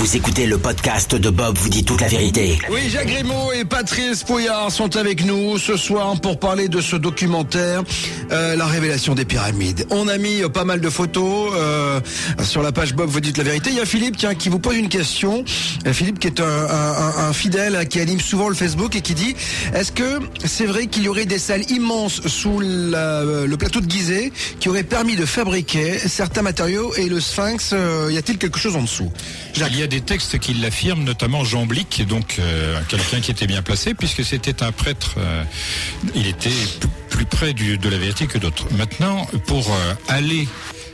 Vous écoutez le podcast de Bob vous dit toute la vérité. Oui, Jacques Grimaud et Patrice Pouillard sont avec nous ce soir pour parler de ce documentaire, euh, La révélation des pyramides. On a mis euh, pas mal de photos euh, sur la page Bob vous dit la vérité. Il y a Philippe tiens, qui vous pose une question. Euh, Philippe qui est un, un- un fidèle hein, qui anime souvent le Facebook et qui dit Est-ce que c'est vrai qu'il y aurait des salles immenses sous la- le plateau de Gizeh qui auraient permis de fabriquer certains matériaux et le sphinx, euh, y a-t-il quelque chose en dessous? Jacques. Il y a des textes qui l'affirment, notamment Jean Blic, donc euh, quelqu'un qui était bien placé, puisque c'était un prêtre. euh, il était plus près du- de la vérité que d'autres. Maintenant, pour euh, aller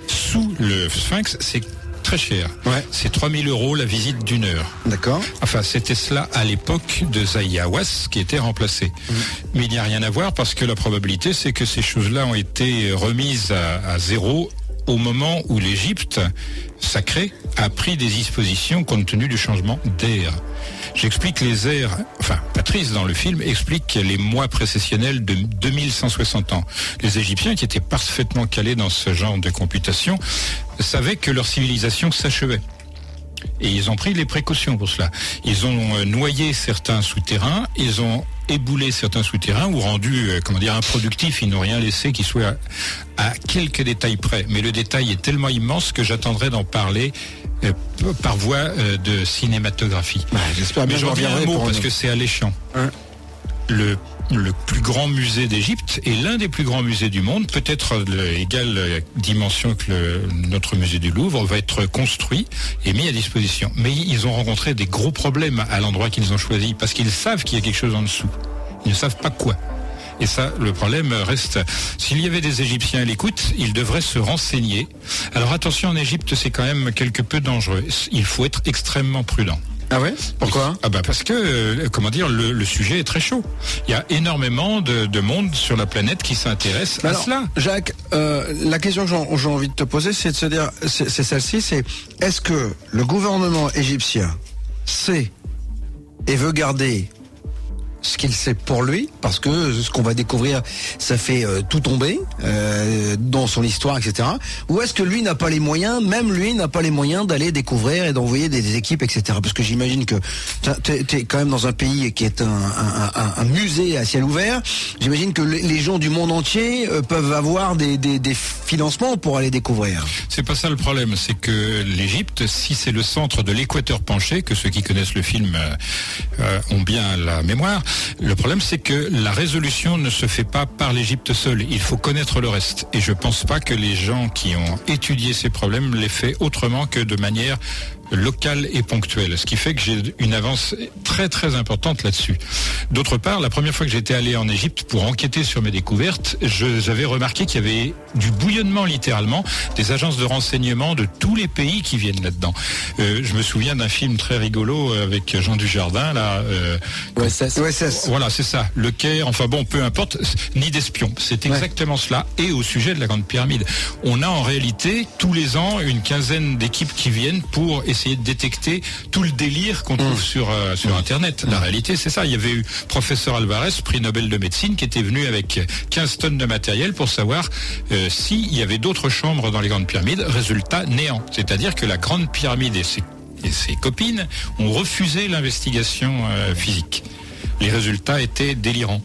sous le Sphinx, c'est très cher. Ouais. C'est 3000 euros la visite d'une heure. D'accord. Enfin, c'était cela à l'époque de Zayawas qui était remplacé. Mais il n'y a rien à voir parce que la probabilité, c'est que ces choses-là ont été remises à, à zéro au moment où l'Égypte sacrée a pris des dispositions compte tenu du changement d'air. J'explique les airs, enfin Patrice dans le film explique les mois précessionnels de 2160 ans. Les Égyptiens qui étaient parfaitement calés dans ce genre de computation savaient que leur civilisation s'achevait. Et ils ont pris les précautions pour cela. Ils ont euh, noyé certains souterrains, ils ont éboulé certains souterrains ou rendu, euh, comment dire, improductifs. Ils n'ont rien laissé qui soit à, à quelques détails près. Mais le détail est tellement immense que j'attendrai d'en parler euh, par voie euh, de cinématographie. J'espère bien Mais je reviens un mot pour parce que c'est alléchant. Hein. Le, le plus grand musée d'Égypte est l'un des plus grands musées du monde, peut-être de égale euh, dimension que notre musée du Louvre, va être construit et mis à disposition. Mais ils ont rencontré des gros problèmes à l'endroit qu'ils ont choisi parce qu'ils savent qu'il y a quelque chose en dessous. Ils ne savent pas quoi. Et ça, le problème reste. S'il y avait des Égyptiens à l'écoute, ils devraient se renseigner. Alors attention, en Égypte, c'est quand même quelque peu dangereux. Il faut être extrêmement prudent. Ah ouais? Pourquoi? Ah bah parce que euh, comment dire le, le sujet est très chaud. Il y a énormément de, de monde sur la planète qui s'intéresse à cela. Jacques, euh, la question que j'ai envie de te poser, c'est de se dire, c'est celle-ci, c'est est-ce que le gouvernement égyptien sait et veut garder ce qu'il sait pour lui, parce que ce qu'on va découvrir, ça fait euh, tout tomber euh, dans son histoire, etc. Ou est-ce que lui n'a pas les moyens, même lui n'a pas les moyens d'aller découvrir et d'envoyer des, équipes, etc. Parce que j'imagine que tu es, quand même dans un pays qui est un, musée à ciel ouvert. J'imagine que les gens du monde entier euh, peuvent avoir des, financements pour aller découvrir. C'est pas ça le problème, c'est que l'Égypte, si c'est le centre de l'équateur penché, que ceux qui connaissent le film ont bien la mémoire, le problème c'est que la résolution ne se fait pas par l'Égypte seule. Il faut connaître le reste. Et je pense pas que les gens qui ont étudié ces problèmes l'aient fait autrement que de manière locale et ponctuelle, ce qui fait que j'ai une avance très très importante là-dessus. D'autre part, la première fois que j'étais allé en Égypte pour enquêter sur mes découvertes, je- j'avais remarqué qu'il y avait du bouillonnement littéralement des agences de renseignement de tous les pays qui viennent là-dedans. Euh, je me souviens d'un film très rigolo avec Jean Dujardin là. euh, OSS. OSS. voilà, c'est ça. Le Caire, enfin bon, peu importe, ni d'espions. C'est exactement cela. Et au sujet de la Grande Pyramide, on a en réalité tous les ans une quinzaine d'équipes qui viennent pour essayer de détecter tout le délire qu'on trouve sur euh, sur Internet. La réalité, c'est ça. Il y avait eu professeur Alvarez, prix Nobel de médecine, qui était venu avec 15 tonnes de matériel pour savoir euh, s'il y avait d'autres chambres dans les Grandes Pyramides. Résultat néant. C'est-à-dire que la Grande Pyramide et ses et ses copines ont refusé l'investigation euh, physique. Les résultats étaient délirants.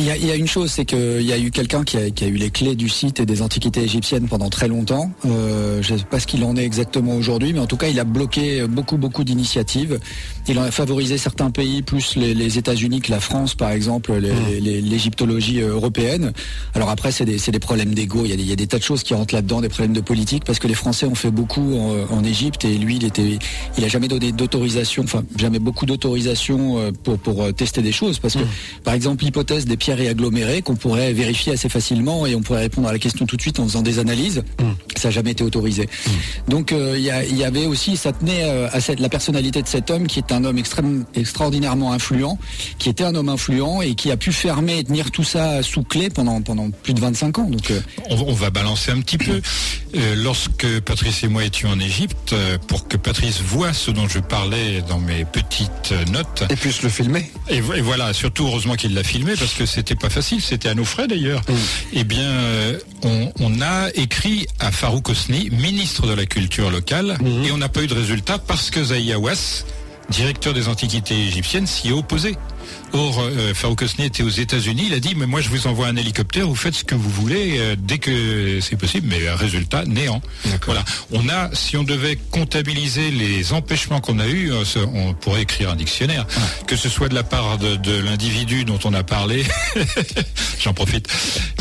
Il y, a, il y a une chose, c'est qu'il y a eu quelqu'un qui a, qui a eu les clés du site et des antiquités égyptiennes pendant très longtemps. Euh, je ne sais pas ce qu'il en est exactement aujourd'hui, mais en tout cas, il a bloqué beaucoup, beaucoup d'initiatives. Il en a favorisé certains pays, plus les, les États-Unis que la France, par exemple, les- l'égyptologie euh, européenne. Alors après, c'est des, problèmes d'ego. Il, y a des- il y a des tas de choses qui rentrent là-dedans, des problèmes de politique, parce que les Français ont fait beaucoup en, en Égypte et lui, il était, il a jamais donné d'autorisation, enfin jamais beaucoup d'autorisation euh, pour pour tester des choses, parce que par exemple l'hypothèse des et agglomérées qu'on pourrait vérifier assez facilement et on pourrait répondre à la question tout de suite en faisant des analyses, ça n'a jamais été autorisé. Donc euh, il y, avait aussi, ça tenait euh, à cette, la personnalité de cet homme qui est un homme extrême, extraordinairement influent, qui était un homme influent et qui a pu fermer et tenir tout ça sous clé pendant pendant plus de 25 ans. Donc euh, On, on va balancer un petit peu. Lorsque Patrice et moi étions en Égypte, pour que Patrice voit ce dont je parlais dans mes petites notes. Et puisse le filmer. Et, et voilà, surtout heureusement qu'il l'a filmé parce que c'était pas facile, c'était à nos frais d'ailleurs. Eh bien, euh, on, on a écrit à Farouk Hosni, ministre de la culture locale, et on n'a pas eu de résultat parce que Zahia Ouass, directeur des antiquités égyptiennes, s'y est opposé. Or, euh, Farouk Hosni était aux États-Unis. Il a dit, mais moi, je vous envoie un hélicoptère. Vous faites ce que vous voulez euh, dès que c'est possible. Mais résultat, néant. Voilà. On a, si on devait comptabiliser les empêchements qu'on a eus, euh, on pourrait écrire un dictionnaire. Que ce soit de la part de, de l'individu dont on a parlé, j'en profite,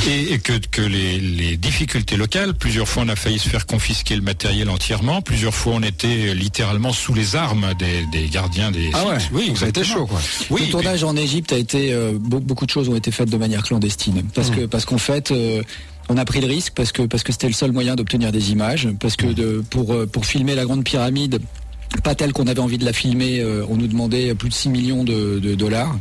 et, et que, que les, les difficultés locales. Plusieurs fois, on a failli se faire confisquer le matériel entièrement. Plusieurs fois, on était littéralement sous les armes des, des gardiens des Ah ouais. Oui, ça a été chaud, quoi. Oui, le tournage en Égypte a été euh, be- beaucoup de choses ont été faites de manière clandestine. Parce que parce qu'en fait euh, on a pris le risque parce que parce que c'était le seul moyen d'obtenir des images parce que de, pour euh, pour filmer la grande pyramide pas telle qu'on avait envie de la filmer, euh, on nous demandait plus de 6 millions de, de dollars,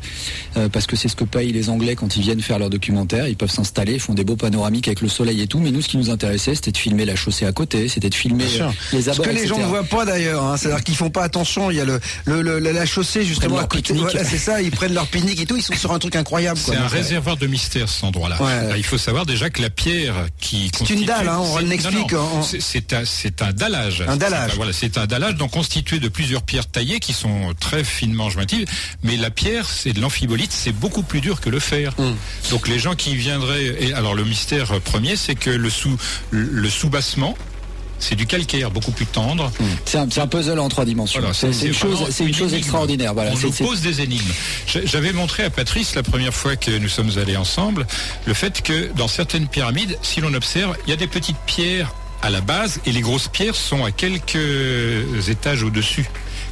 euh, parce que c'est ce que payent les Anglais quand ils viennent faire leur documentaire. Ils peuvent s'installer, ils font des beaux panoramiques avec le soleil et tout, mais nous, ce qui nous intéressait, c'était de filmer la chaussée à côté, c'était de filmer euh, les Ce abords, que les gens ne voient pas d'ailleurs, hein, c'est-à-dire qu'ils font pas attention. Il y a le, le, le- la chaussée justement à côté. Voilà, c'est ça. Ils prennent leur pique-nique et tout. Ils sont sur un truc incroyable. C'est un réservoir de mystère cet endroit-là. Ouais. Là, il faut savoir déjà que la pierre qui C'est constitue- une dalle, hein, on l'explique, c'est- un, c'est un dallage. Un dallage. Voilà, c'est un dallage donc constitué de plusieurs pierres taillées qui sont très finement jointives. Mais la pierre, c'est de l'amphibolite, c'est beaucoup plus dur que le fer. Hum. Donc les gens qui viendraient, et alors le mystère premier, c'est que le sous, le sous-bassement, c'est du calcaire, beaucoup plus tendre. C'est un, c'est un puzzle en trois dimensions. Voilà, c'est une chose, une extraordinaire. Voilà, on nous pose des énigmes. J'a- J'avais montré à Patrice la première fois que nous sommes allés ensemble le fait que dans certaines pyramides, si l'on observe, il y a des petites pierres à la base et les grosses pierres sont à quelques étages au-dessus.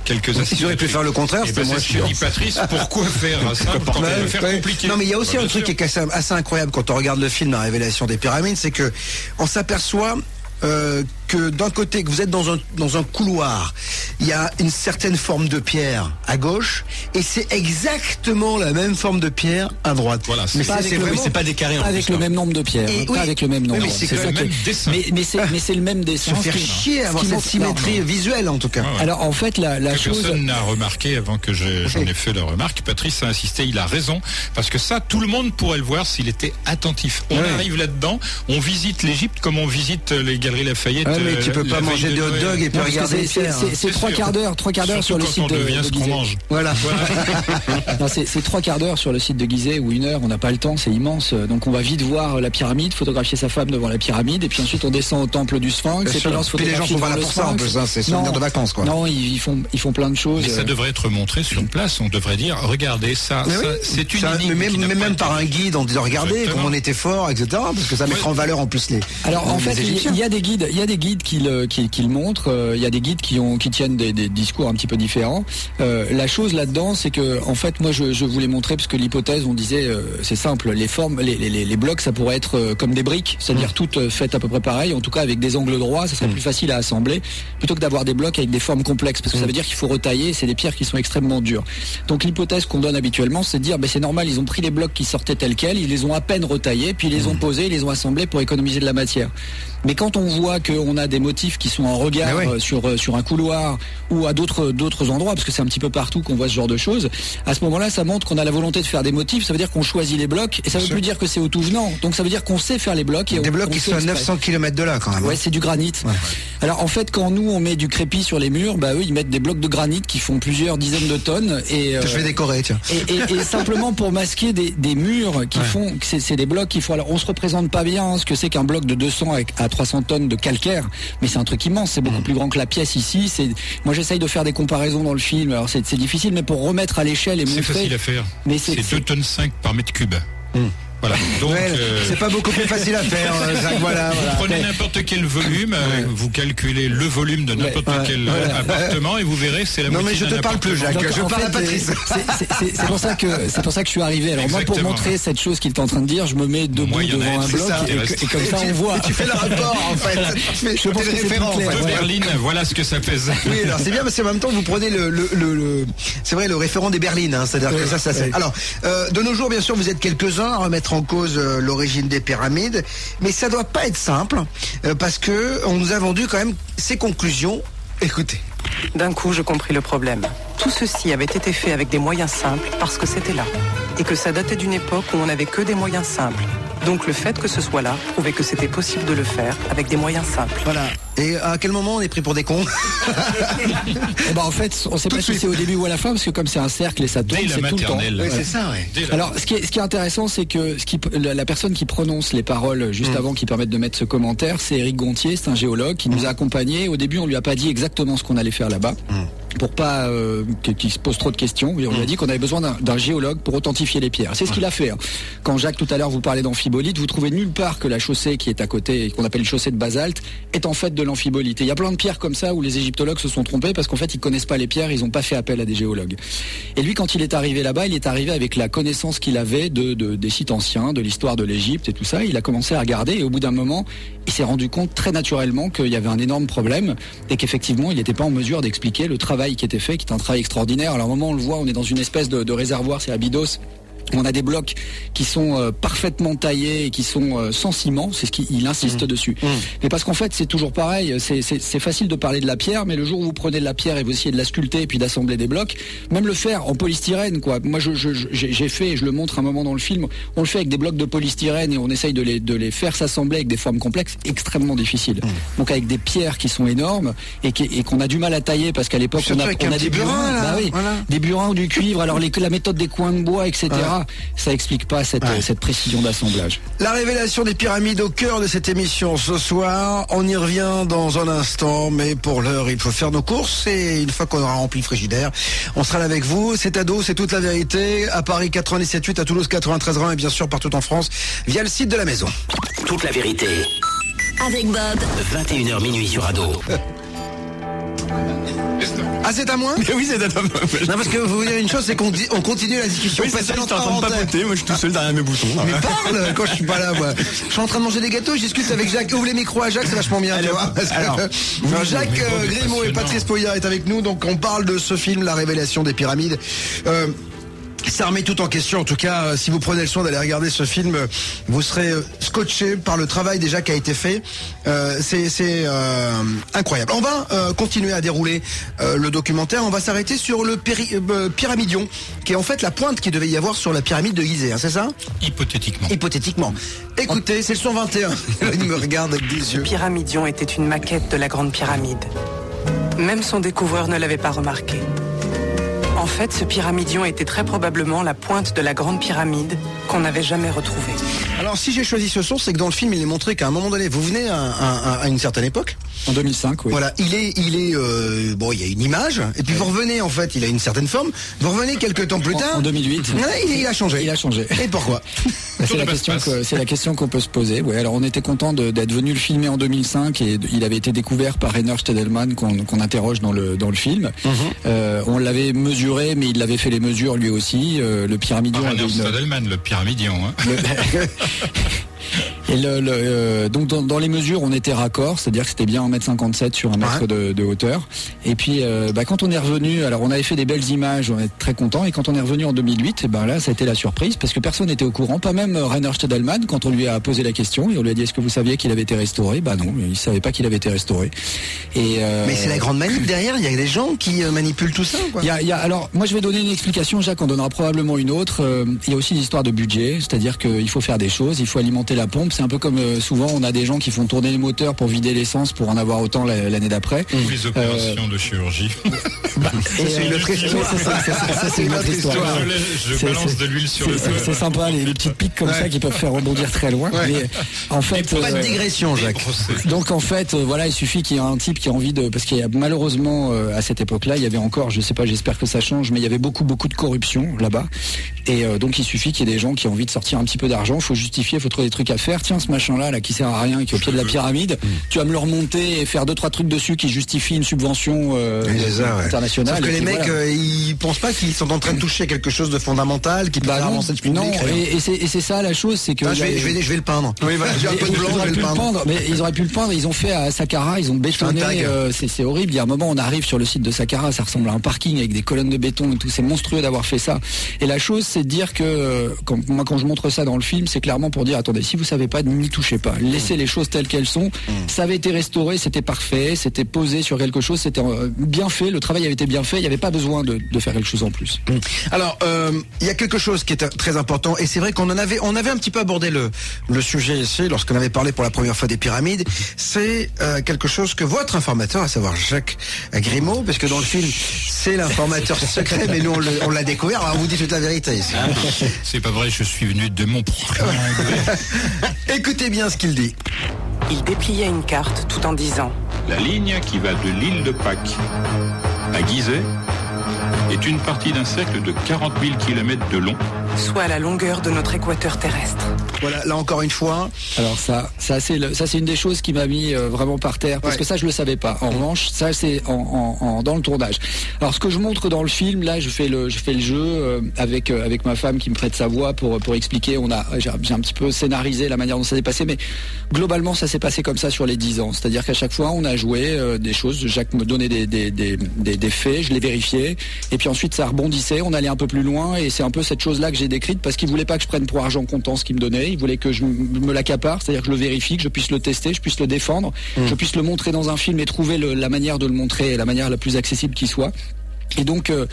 Quelques Si j'aurais pu faire le contraire, Eh c'était ben, moins chiant. Patrice. Pourquoi faire simple quand on Ouais, peut faire ouais. compliqué Non mais il y a aussi Bah, un truc sûr. qui est assez, assez incroyable quand on regarde le film La Révélation des pyramides, c'est que on s'aperçoit euh, que d'un côté que vous êtes dans un dans un couloir, il y a une certaine forme de pierre à gauche et c'est exactement la même forme de pierre à droite. Voilà, c'est- mais Pas c'est avec c'est le- vraiment C'est pas des carrés en Pas avec plus, le même nombre de pierres, Et hein, oui. pas avec le même nombre. mais c'est le même- dessin. Mais, mais c'est mais c'est le même se dessin. faire chier ce avoir cette symétrie non, visuelle en tout cas. Alors en fait la, chose. personne n'a remarqué avant que je- j'en ai fait la remarque. Patrice a insisté, il a raison, parce que ça, tout le monde pourrait le voir s'il était attentif. On Ouais. arrive là-dedans, on visite l'Égypte comme on visite les galeries Lafayette. Ouais, mais tu peux euh, pas la manger de hot dogs et puis regarder c'est- trois quarts d'heure, trois quarts d'heure sur le site on de, mange. Voilà. Non, c'est trois quarts d'heure sur le site de Gizeh ou une heure, on n'a pas le temps, c'est immense. Donc on va vite voir la pyramide, photographier sa femme devant la pyramide, et puis ensuite on descend au temple du Sphinx, Bien et puis là on les gens sont pas là devant pour ça, en Sphinx. plus, c'est souvenir Non. de vacances, quoi. Non, ils, font ils font plein de choses. Ça devrait être montré sur place. On devrait dire, regardez ça, c'est une même, pas même par un guide en disant regardez Exactement. comme on était fort, etc. Parce que ça mettra en valeur en plus les. Alors en fait, il y a des guides, il y a des guides qui le, qui, qui le montrent. euh, Il y a des guides qui ont, qui tiennent des, des discours un petit peu différents. Euh, la chose là-dedans, c'est que en fait, moi, je, je voulais montrer parce que l'hypothèse, on disait, euh, c'est simple, les formes, les, les, les- les blocs, ça pourrait être euh, comme des briques, c'est-à-dire toutes euh, faites à peu près pareil. En tout cas, avec des angles droits, ça serait plus facile à assembler plutôt que d'avoir des blocs avec des formes complexes, parce que ça veut dire qu'il faut retailler. C'est des pierres qui sont extrêmement dures. Donc l'hypothèse qu'on donne habituellement, c'est de dire, ben, c'est normal, ils ont pris les blocs qui sortaient tels quels, ils les ont à peine retaillés, puis ils les ont posés, ils les ont assemblés pour économiser de la matière. Mais quand on voit qu'on a des motifs qui sont en regard Ah ouais. euh, sur euh, sur un couloir ou à d'autres d'autres endroits, parce que c'est un petit peu partout qu'on voit ce genre de choses, à ce moment-là, ça montre qu'on a la volonté de faire des motifs. Ça veut dire qu'on choisit les blocs, et ça veut plus dire que c'est au tout venant. Donc ça veut dire qu'on sait faire les blocs. Et Des on- blocs on qui sont à exprès. 900 km de là quand même. Ouais, c'est du granit. Alors en fait, quand nous on met du crépi sur les murs, bah eux ils mettent des blocs de granit qui font plusieurs dizaines de tonnes et euh, je vais décorer, tiens. et, et- et simplement pour masquer des, des murs qui font, que c'est des blocs qui font. Alors on se représente pas bien hein, ce que c'est qu'un bloc de 200 avec- à 300 tonnes de calcaire, mais c'est un truc immense. C'est Mm. beaucoup plus grand que la pièce ici. C'est moi j'essaye de faire des comparaisons dans le film. Alors c'est c'est difficile, mais pour remettre à l'échelle et C'est montrer. facile à faire. Mais c'est- C'est c'est- 2 tonnes 5 par mètre cube. Voilà. Donc, Ouais, euh, c'est pas beaucoup plus facile à faire, Jacques, voilà, Vous voilà. prenez n'importe quel volume, euh, vous calculez le volume de n'importe Ouais, quel ouais. euh, appartement et vous verrez c'est la Non, moitié mais je te parle plus. Jacques. Donc, je parle à Patrice. c'est- pour ça que c'est pour ça que je suis arrivé. Alors moi, pour montrer cette chose qu'il est en train de dire, je me mets debout Moyennet, devant un c'est bloc ça, et, comme ça tu- on voit. et tu fais le rapport en fait. Tu fais, Je pense que en clair, fait. De ouais. Berlin, voilà ce que ça pèse. Oui, alors c'est bien, mais c'est en même temps vous prenez le, le, le, le- c'est vrai le référent des berlines, hein, c'est-à-dire que Ouais, ça, ça. c'est- ouais. Alors, euh, de nos jours, bien sûr, vous êtes quelques-uns à remettre en cause euh, l'origine des pyramides, mais ça doit pas être simple euh, parce que on nous a vendu quand même ses conclusions. Écoutez. D'un coup, je compris le problème. Tout ceci avait été fait avec des moyens simples parce que c'était là. Et que ça datait d'une époque où on n'avait que des moyens simples. Donc le fait que ce soit là prouvait que c'était possible de le faire avec des moyens simples. Voilà. Et à quel moment on est pris pour des cons Eh ben, en fait, on sait Tout pas si c'est au début ou à la fin, parce que comme c'est un cercle et ça tourne, c'est tout le temps. maternelle. Oui, c'est ça, ouais. Alors, ce qui est, ce qui est intéressant, c'est que ce qui, la, la personne qui prononce les paroles juste Mm. avant qui permettent de mettre ce commentaire, c'est Eric Gontier, c'est un géologue qui nous a accompagnés. Au début, on lui a pas dit exactement ce qu'on allait faire là-bas. Pour pas euh, qu'il se pose trop de questions, Et on lui a dit qu'on avait besoin d'un- d'un géologue pour authentifier les pierres. C'est ce qu'il a fait. hein. Quand Jacques tout à l'heure vous parlait d'amphibolite, vous trouvez nulle part que la chaussée qui est à côté, qu'on appelle une chaussée de basalte, est en fait de l'amphibolite. Et il y a plein de pierres comme ça où les égyptologues se sont trompés parce qu'en fait ils connaissent pas les pierres, ils n'ont pas fait appel à des géologues. Et lui, quand il est arrivé là-bas, il est arrivé avec la connaissance qu'il avait de, de- des sites anciens, de l'histoire de l'Égypte et tout ça. Il a commencé à regarder et au bout d'un moment, il s'est rendu compte très naturellement qu'il y avait un énorme problème et qu'effectivement, il n'était pas en mesure d'expliquer le travail qui était fait, qui est un travail extraordinaire. Alors, au moment où on le voit, on est dans une espèce de, de réservoir, c'est Abydos. On a des blocs qui sont euh, parfaitement taillés et qui sont euh, sans ciment, c'est ce qu'il insiste dessus. Mais parce qu'en fait, c'est toujours pareil, c'est- facile de parler de la pierre, mais le jour où vous prenez de la pierre et vous essayez de la sculpter et puis d'assembler des blocs, même le faire en polystyrène, quoi. Moi, je- je- je- j'ai fait, et je le montre un moment dans le film, on le fait avec des blocs de polystyrène et on essaye de les, de les faire s'assembler avec des formes complexes, extrêmement difficile. Donc avec des pierres qui sont énormes et qu'on a du mal à tailler parce qu'à l'époque, on a, on des burin, burins, bah oui, voilà. des burins ou du cuivre, alors les, la méthode des coins de bois, etc. Ça explique pas cette, Ouais. cette précision d'assemblage. La révélation des pyramides au cœur de cette émission ce soir. On y revient dans un instant, mais pour l'heure, il faut faire nos courses. Et une fois qu'on aura rempli le frigidaire, on sera là avec vous. C'est ado, c'est toute la vérité. À Paris 97.8, à Toulouse 93 et bien sûr partout en France via le site de la maison. Toute la vérité. Avec Bob. 21h minuit sur Ado. Ah, c'est à moi oui, c'est un homme. Non, parce que vous voulez une chose, c'est qu'on on continue la discussion. Oui, c'est ça, en antenne. papoter. Moi, je suis tout seul derrière mes boutons. Mais parle quand je suis pas là, moi. Je suis en train de manger des gâteaux, je discute avec Jacques. Ouvre les micros à Jacques, c'est vachement bien, Allez, tu vois. que- Jacques euh, Grimaud et. Patrice Poyard est avec nous, donc on parle de ce film, La révélation des pyramides. Euh, ça remet tout en question. En tout cas, euh, si vous prenez le soin d'aller regarder ce film, euh, vous serez euh, scotché par le travail déjà qui a été fait. Euh, c'est euh, incroyable. On va euh, continuer à dérouler euh, le documentaire. On va s'arrêter sur le péri- euh, pyramidion, qui est en fait la pointe qu'il devait y avoir sur la pyramide de Gizeh. hein, c'est ça? Hypothétiquement. Hypothétiquement. Écoutez, c'est le 121. Il me regarde avec des yeux. Pyramidion était une maquette de la Grande Pyramide. Même son découvreur ne l'avait pas remarqué. En fait, ce pyramidion était très probablement la pointe de la Grande Pyramide qu'on n'avait jamais retrouvée. Alors, si j'ai choisi ce son, c'est que dans le film, il est montré qu'à un moment donné, vous venez à, à- à une certaine époque. En 2005, oui. Voilà, il est, il est, euh, bon, il y a une image, et puis vous revenez, en fait, il a une certaine forme. Vous revenez quelques temps plus tard. en 2008. Ouais, il, il a changé. Il a changé. Et pourquoi? C'est la de question passe-passe. que c'est la question qu'on peut se poser. Ouais, alors on était content d'être venu le filmer en 2005 et il avait été découvert par Rainer Stedelman qu'on interroge dans le dans le film. Mhm. Euh, on l'avait mesuré, mais il avait fait les mesures lui aussi. Euh, le pyramidion avait Rainer une- le pyramidion. Hein. Et le, le, euh, donc dans, dans les mesures, on était raccord, c'est-à-dire que c'était bien 1m57 sur un mètre Ouais. de, de hauteur. Et puis euh, bah, quand on est revenu, alors on avait fait des belles images, on est très content. Et quand on est revenu en 2008, et ben là, ça a été la surprise parce que personne n'était au courant, pas même euh, Rainer Stedelman quand on lui a posé la question et on lui a dit est-ce que vous saviez qu'il avait été restauré? Bah non, il savait pas qu'il avait été restauré. Et euh, Mais c'est la grande manip derrière, il y a des gens qui manipulent tout ça, quoi? il y a, il y a- alors, moi, je vais donner une explication. Jacques en donnera probablement une autre. Il y a aussi l'histoire de budget, c'est-à-dire qu'il faut faire des choses, il faut alimenter la pompe. C'est un peu comme euh, souvent, on a des gens qui font tourner les moteurs pour vider l'essence pour en avoir autant la- l'année d'après. Ou les opérations de chirurgie. C'est une euh, autre histoire. c'est ça, c'est ça, ça, c'est une autre histoire. Je, balance de l'huile sur C'est le c'est- feu. c'est sympa, les, les petites piques comme ça qui peuvent faire rebondir très loin. Ouais. Mais en fait, Pas de euh, digression, Jacques. Donc en fait, euh, voilà, il suffit qu'il y ait un type qui a envie de, parce qu'il y a malheureusement euh, à cette époque-là, il y avait encore, je sais pas, j'espère que ça change, mais il y avait beaucoup beaucoup de corruption là-bas, et euh, donc il suffit qu'il y ait des gens qui ont envie de sortir un petit peu d'argent, faut justifier, faut trouver des trucs à faire. Tiens, ce machin-là, là, qui sert à rien, qui est au pied de la pyramide, tu vas me le remonter et faire deux trois trucs dessus qui justifient une subvention euh, ça, ouais. internationale. Sauf que les mecs, voilà. euh, ils pensent pas qu'ils sont en train de toucher quelque chose de fondamental, qui peut Bah avancer le public. non, et, et c'est ça la chose, c'est que Ah, je, vais, je, vais, je vais le peindre. Oui, voilà. J'ai un peu de ils blanc, je auraient vais pu le le peindre. peindre, mais ils auraient pu le peindre. Ils ont fait à Saqqara, ils ont bétonné. Euh, c'est c'est horrible. Il y a un moment, on arrive sur le site de Saqqara, ça ressemble à un parking avec des colonnes de béton et tout. C'est monstrueux d'avoir fait ça. Et la chose, c'est de dire que quand, moi, quand je montre ça dans le film, c'est clairement pour dire attendez, si vous savez pas n'y touchez pas. Laissez les choses telles qu'elles sont. Ça avait été restauré, c'était parfait, c'était posé sur quelque chose, c'était euh, bien fait, le travail avait été bien fait, il n'y avait pas besoin de, de faire quelque chose en plus. Alors, euh, il y a quelque chose qui est très important, et c'est vrai qu'on en avait, on avait un petit peu abordé le, le sujet ici lorsqu'on avait parlé pour la première fois des pyramides. C'est euh, quelque chose que votre informateur, à savoir Jacques Grimaud, parce que dans le film, c'est l'informateur secret, mais nous on l'a découvert. Alors, on vous dit toute la vérité ici. C'est pas vrai, je suis venu de mon propre. Écoutez bien ce qu'il dit. Il dépliait une carte tout en disant La ligne qui va de l'île de Pâques à Gizeh est une partie d'un cercle de 40 000 km de long. Soit la longueur de notre équateur terrestre. Voilà, là encore une fois, Alors ça, ça c'est le- ça c'est une des choses qui m'a mis euh, vraiment par terre parce Ouais. que ça je le savais pas. En revanche, ça c'est en, en- en- dans le tournage. Alors ce que je montre dans le film, là je fais le je fais le jeu euh, avec euh, avec ma femme qui me prête sa voix pour pour expliquer. On a j'ai un petit peu scénarisé la manière dont ça s'est passé, mais globalement ça s'est passé comme ça sur les 10 ans. C'est-à-dire qu'à chaque fois on a joué euh, des choses. Jacques me donnait des des, des, des, des faits, je les vérifiais, et puis ensuite ça rebondissait. On allait un peu plus loin, et c'est un peu cette chose là que j'ai décrite parce qu'il voulait pas que je prenne pour argent comptant ce qu'il me donnait. Il voulait que je me l'accapare, c'est-à-dire que je le vérifie, que je puisse le tester, je puisse le défendre, je puisse le montrer dans un film et trouver le- la manière de le montrer, la manière la plus accessible qui soit. Et donc, euh,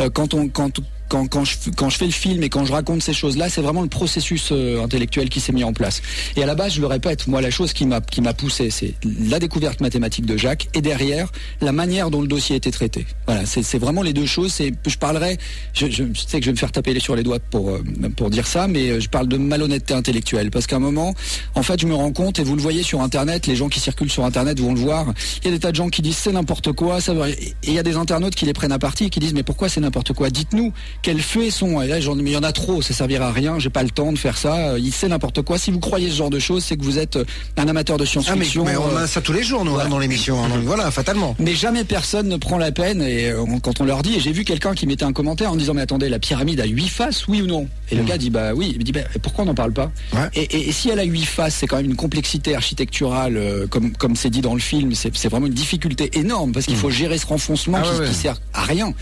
euh, quand on, quand, quand, quand, je, quand je fais le film et quand je raconte ces choses-là, c'est vraiment le processus euh, intellectuel qui s'est mis en place. Et à la base, je le répète, moi, la chose qui m'a poussé, c'est la découverte mathématique de Jacques et derrière la manière dont le dossier a été traité. Voilà, c'est vraiment les deux choses. Je parlerai, je, je sais que je vais me faire taper sur les doigts pour euh, pour dire ça, mais euh, je parle de malhonnêteté intellectuelle parce qu'à un moment, en fait, je me rends compte et vous le voyez sur Internet, les gens qui circulent sur Internet vont le voir. Il y a des tas de gens qui disent c'est n'importe quoi, et il y a des internautes qui les prennent à partie et qui disent mais pourquoi c'est n'importe quoi? Dites-nous quels faits sont. Et là, j'en- mais il y en a trop, ça servira à rien. J'ai pas le temps de faire ça. Euh, Il sait n'importe quoi. Si vous croyez ce genre de choses, c'est que vous êtes euh, un amateur de ah, mais, science-fiction. mais on euh, a ça tous les jours, nous, hein, dans l'émission. hein, donc voilà, fatalement. mais jamais personne ne prend la peine et on- quand on leur dit et j'ai vu quelqu'un qui mettait un commentaire en disant mais attendez la pyramide a huit faces oui ou non? Et le gars dit bah oui il me dit bah, pourquoi on n'en parle pas? Ouais. et, et- et si elle a huit faces c'est quand même une complexité architecturale euh, comme comme c'est dit dans le film c'est c'est vraiment une difficulté énorme parce qu'il faut gérer ce renfoncement Ah qui, ouais, qui sert à rien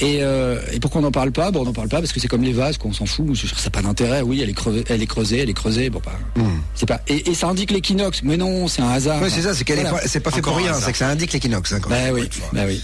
et, euh, et pourquoi on n'en parle pas bon on n'en parle pas parce que c'est comme les vases qu'on s'en fout ça n'a pas d'intérêt. Oui elle est creusée elle est creusée elle est creusée bon bah c'est pas et, et ça indique l'équinoxe. Mais non c'est un hasard. Oui, c'est ça, c'est qu'elle est pas, c'est pas fait Encore pour rien, c'est que ça indique l'équinoxe. hein, bah même. oui bah oui.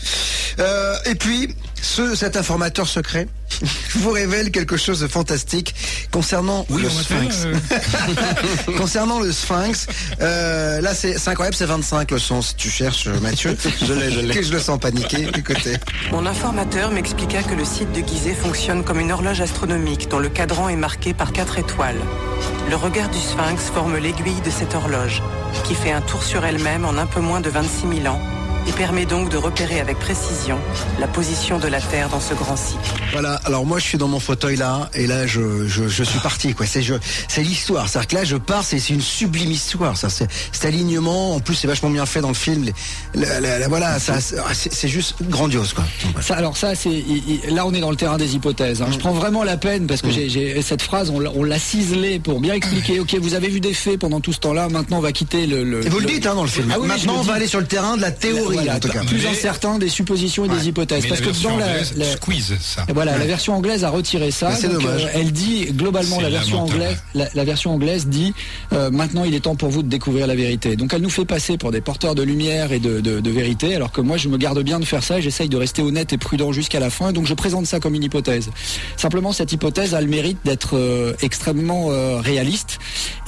Euh, et puis, ce, cet informateur secret vous révèle quelque chose de fantastique concernant le sphinx. euh, concernant le sphinx, euh, là c'est incroyable, c'est 25 le son. Si tu cherches, euh, Mathieu, je l'ai, je l'ai. Que je le sens paniquer. Écoutez. Mon informateur m'expliqua que le site de Gizeh fonctionne comme une horloge astronomique dont le cadran est marqué par quatre étoiles. Le regard du sphinx forme l'aiguille de cette horloge, qui fait un tour sur elle-même en un peu moins de 26 000 ans et permet donc de repérer avec précision la position de la Terre dans ce grand cycle. Voilà. Alors moi, je suis dans mon fauteuil là, et là, je, je, je suis parti. Quoi. C'est l'histoire. C'est-à-dire que là, je pars. C'est c'est une sublime histoire. Ça, c'est cet alignement. En plus, c'est vachement bien fait dans le film. Les- la- la- la- voilà, ça, c'est juste grandiose, quoi. Ça, alors ça, c'est là on est dans le terrain des hypothèses. hein. Je prends vraiment la peine parce que j'ai- j'ai cette phrase, on l'a- on l'a ciselée pour bien expliquer. Ok, vous avez vu des faits pendant tout ce temps-là. Maintenant, on va quitter le. le- Et vous le le- dites hein, dans le film. Ah oui, Maintenant, le on va dis. aller sur le terrain de la théorie, Voilà, en tout cas. plus incertain des suppositions et des hypothèses. Parce la que dans la, squeeze ça. et Voilà, la version anglaise a retiré ça. Bah, c'est donc, dommage. euh, elle dit globalement la version anglaise, la, version anglaise dit euh, maintenant il est temps pour vous de découvrir la vérité. Donc elle nous fait passer pour des porteurs de lumière et de, de- de vérité, alors que moi je me garde bien de faire ça et j'essaye de rester honnête et prudent jusqu'à la fin. Donc je présente ça comme une hypothèse. Simplement cette hypothèse a le mérite d'être euh, extrêmement euh, réaliste.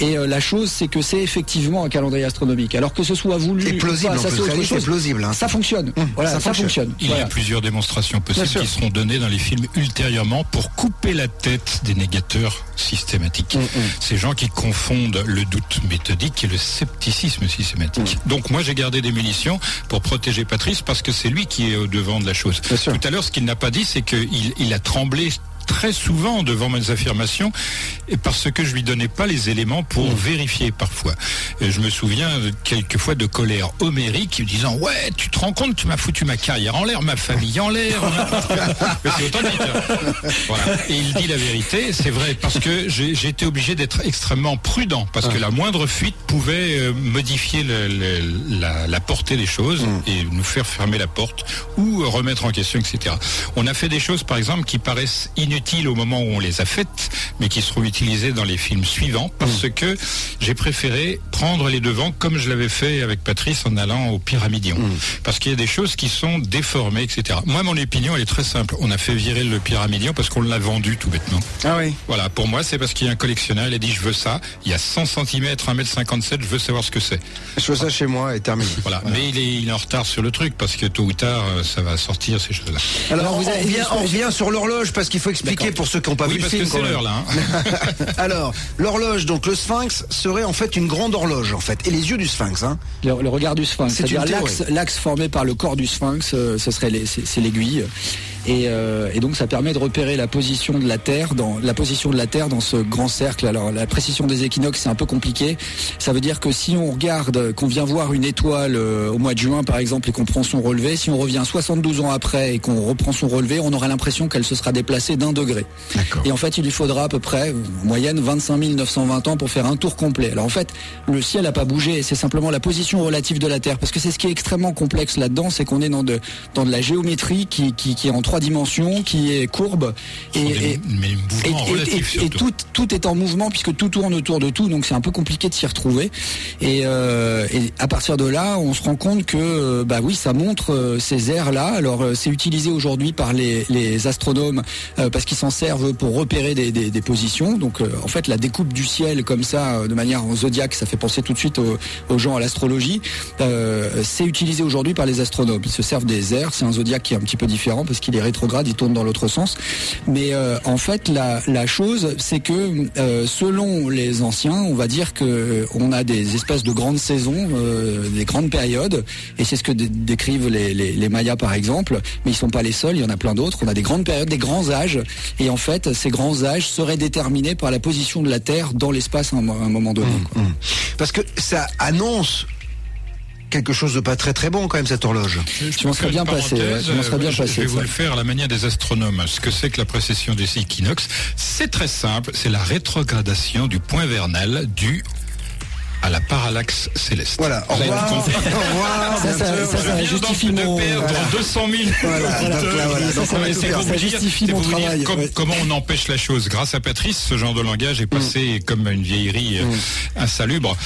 Et euh, la chose c'est que c'est effectivement un calendrier astronomique. Alors que ce soit voulu, ou plausible, pas, ça c'est autre chose. Hein. Ça fonctionne. voilà, ça ça, fonctionne. fonctionne. Il y a plusieurs démonstrations possibles qui seront données dans les films ultérieurement pour couper la tête des négateurs systématiques. Ces gens qui confondent le doute méthodique et le scepticisme systématique. Donc moi j'ai gardé des munitions pour protéger Patrice parce que c'est lui qui est au devant de la chose. Tout à l'heure ce qu'il n'a pas dit c'est qu'il il a tremblé très souvent devant mes affirmations et parce que je lui donnais pas les éléments pour vérifier parfois. Et je me souviens quelquefois de colère homérique disant ouais tu te rends compte tu m'as foutu ma carrière en l'air ma famille en l'air Mais c'est authentique hein. Voilà. et il dit la vérité c'est vrai parce que j'ai été obligé d'être extrêmement prudent parce que la moindre fuite pouvait euh, modifier le- le- la, la portée des choses et nous faire fermer la porte ou remettre en question etc on a fait des choses par exemple qui paraissent inutiles utiles au moment où on les a faites, mais qui seront utilisées dans les films suivants, parce que j'ai préféré prendre les devants comme je l'avais fait avec Patrice en allant au Pyramidion. Parce qu'il y a des choses qui sont déformées, etc. Moi, mon opinion, elle est très simple. On a fait virer le Pyramidion parce qu'on l'a vendu tout bêtement. Ah oui. Voilà, pour moi, c'est parce qu'il y a un collectionneur, il a dit je veux ça, il y a 100 cm, 1m57, je veux savoir ce que c'est. Je fais ça chez moi et terminé. Voilà, mais il est, il est en retard sur le truc parce que tôt ou tard, euh, ça va sortir ces choses-là. Alors, on, revient, on revient sur l'horloge parce qu'il faut expliquer D'accord. pour ceux qui n'ont pas oui, vu le parce que film. c'est quand même. l'heure là. hein. Alors, l'horloge, donc le sphinx, serait en fait une grande horloge, en fait. Et les yeux du sphinx, hein. Le, le regard du sphinx, C'est c'est-à-dire l'axe, l'axe formé par le corps du sphinx, euh, ce serait les- c'est, c'est l'aiguille. Et, euh, et donc ça permet de repérer la position de la Terre dans la position de la Terre dans ce grand cercle. Alors la précision des équinoxes c'est un peu compliqué. Ça veut dire que si on regarde, qu'on vient voir une étoile euh, au mois de juin par exemple et qu'on prend son relevé, si on revient 72 ans après et qu'on reprend son relevé, on aura l'impression qu'elle se sera déplacée d'un degré. Et en fait, il lui faudra à peu près, en moyenne, 25 920 ans pour faire un tour complet. Alors en fait, le ciel n'a pas bougé, c'est simplement la position relative de la Terre. Parce que c'est ce qui est extrêmement complexe là-dedans, c'est qu'on est dans de, dans de la géométrie qui, qui, qui est en trois dimensions, qui est courbe. Et, tout, tout est en mouvement puisque tout tourne autour de tout, donc c'est un peu compliqué de s'y retrouver. Et, euh, à partir de là, on se rend compte que, euh, bah oui, ça montre euh, ces airs-là. Alors euh, c'est utilisé aujourd'hui par les, les astronomes euh, parce qu'ils s'en servent pour repérer des, des- des positions. Donc euh, en fait, la découpe du ciel comme ça, de manière en zodiaque, ça fait penser tout de suite aux, aux gens à l'astrologie. C'est utilisé aujourd'hui par les astronomes. Ils se servent des airs. C'est un zodiaque qui est un petit peu différent parce qu'il est rétrograde, il tourne dans l'autre sens. Mais euh, en fait, la, la chose, c'est que euh, selon les anciens, on va dire que euh, on a des espèces de grandes saisons, euh, des grandes périodes, et c'est ce que dé- décrivent les, les, les Mayas par exemple. Mais ils sont pas les seuls, il y en a plein d'autres. On a des grandes périodes, des grands âges, et en fait, ces grands âges seraient déterminés par la position de la Terre dans l'espace à un, mo- à un moment donné. quoi. Parce que ça annonce quelque chose de pas très très bon quand même cette horloge. Je m'en serais bien passé, ouais, je m'en serais bien je, passé, je vais vous ça. le faire à la manière des astronomes. Ce que c'est que la précession des équinoxes, c'est très simple. C'est la rétrogradation du point vernal dû à la parallaxe céleste. Voilà, au revoir. Ça, ça- ça, justifie mon- de perdre Voilà. 200 000 Voilà, donc là, voilà, donc on va Ouais, tout c'est faire. pour Ça justifie c'est mon pour vous dire travail, comme- ouais. comment on empêche la chose. Grâce à Patrice, ce genre de langage est passé comme une vieillerie euh, insalubre.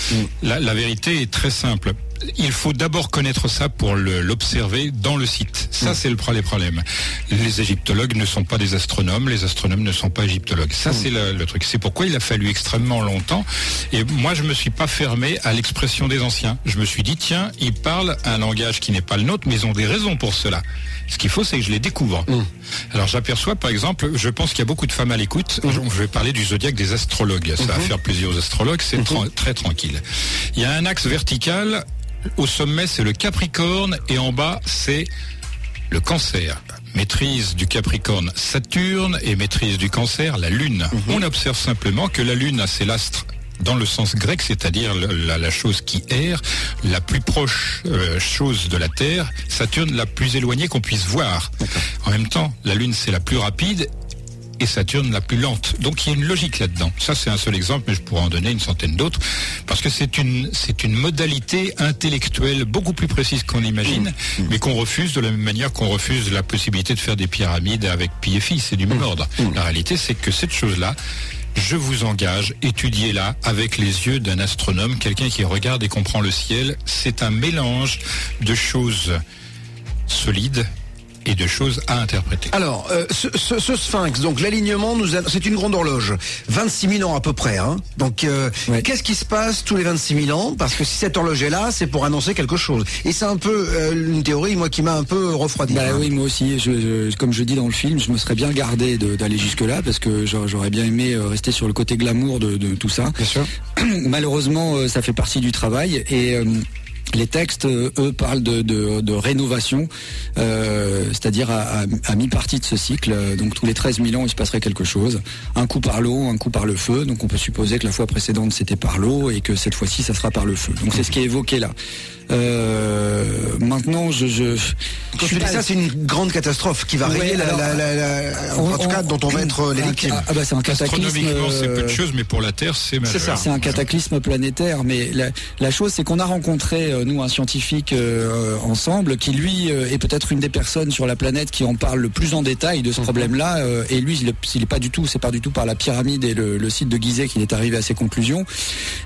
La, la vérité est très simple. Il faut d'abord connaître ça pour l'observer dans le site. Ça, c'est le les problèmes. Les égyptologues ne sont pas des astronomes, les astronomes ne sont pas égyptologues. Ça, c'est le, le truc. C'est pourquoi il a fallu extrêmement longtemps. Et moi, je me suis pas fermé à l'expression des anciens. Je me suis dit, tiens, ils parlent un langage qui n'est pas le nôtre, mais ils ont des raisons pour cela. Ce qu'il faut, c'est que je les découvre. Alors, j'aperçois, par exemple, je pense qu'il y a beaucoup de femmes à l'écoute. Je je vais parler du zodiaque des astrologues. Ça va faire plaisir aux astrologues. C'est tra- très tranquille. Il y a un axe vertical. Au sommet, c'est le Capricorne et en bas, c'est le cancer. Maîtrise du Capricorne Saturne et maîtrise du cancer la Lune. On observe simplement que la Lune, c'est l'astre dans le sens grec, c'est-à-dire la chose qui erre, la plus proche euh, chose de la Terre, Saturne la plus éloignée qu'on puisse voir. En même temps, la Lune c'est la plus rapide et Saturne la plus lente. Donc il y a une logique là-dedans. Ça c'est un seul exemple, mais je pourrais en donner une centaine d'autres, parce que c'est une c'est une modalité intellectuelle beaucoup plus précise qu'on imagine, mais qu'on refuse de la même manière qu'on refuse la possibilité de faire des pyramides avec pied et fils. C'est du même ordre. La réalité c'est que cette chose-là, je vous engage, étudiez-la avec les yeux d'un astronome, quelqu'un qui regarde et comprend le ciel. C'est un mélange de choses solides et de choses à interpréter. Alors, euh, ce, ce- ce sphinx, donc l'alignement, nous a- c'est une grande horloge. 26 000 ans à peu près. Hein. Donc, euh, qu'est-ce qui se passe tous les 26 000 ans? Parce que si cette horloge est là, c'est pour annoncer quelque chose. Et c'est un peu euh, une théorie, moi, qui m'a un peu refroidi. Bah hein. oui, moi aussi. Je, je- comme je dis dans le film, je me serais bien gardé de- d'aller jusque-là parce que j'aurais bien aimé euh, rester sur le côté glamour de, de tout ça. Bien sûr. Malheureusement, euh, ça fait partie du travail et euh, les textes, euh, eux, parlent de, rénovation, euh, c'est-à-dire à, mi-partie de ce cycle. Donc tous les 13 000 ans, il se passerait quelque chose. Un coup par l'eau, un coup par le feu. Donc on peut supposer que la fois précédente, c'était par l'eau et que cette fois-ci, ça sera par le feu. Donc c'est ce qui est évoqué là. Euh, maintenant, je... je, je Quand tu dis pas- ça, c'est une grande catastrophe qui va Ouais, régner, la- alors, la- la- la- en on- tout cas, on- dont on va être euh, les victimes. Ah, bah c'est un cataclysme. Astronomiquement, c'est peu euh, de choses, mais pour la Terre, c'est majeur. ça. C'est un cataclysme planétaire, mais la, la chose, c'est qu'on a rencontré euh, nous, un scientifique euh, ensemble, qui lui euh, est peut-être une des personnes sur la planète qui en parle le plus en détail de ce Mhm. problème-là. euh, et lui, il il est pas du tout, c'est pas du tout par la pyramide et le, le site de Gizeh qu'il est arrivé à ses conclusions.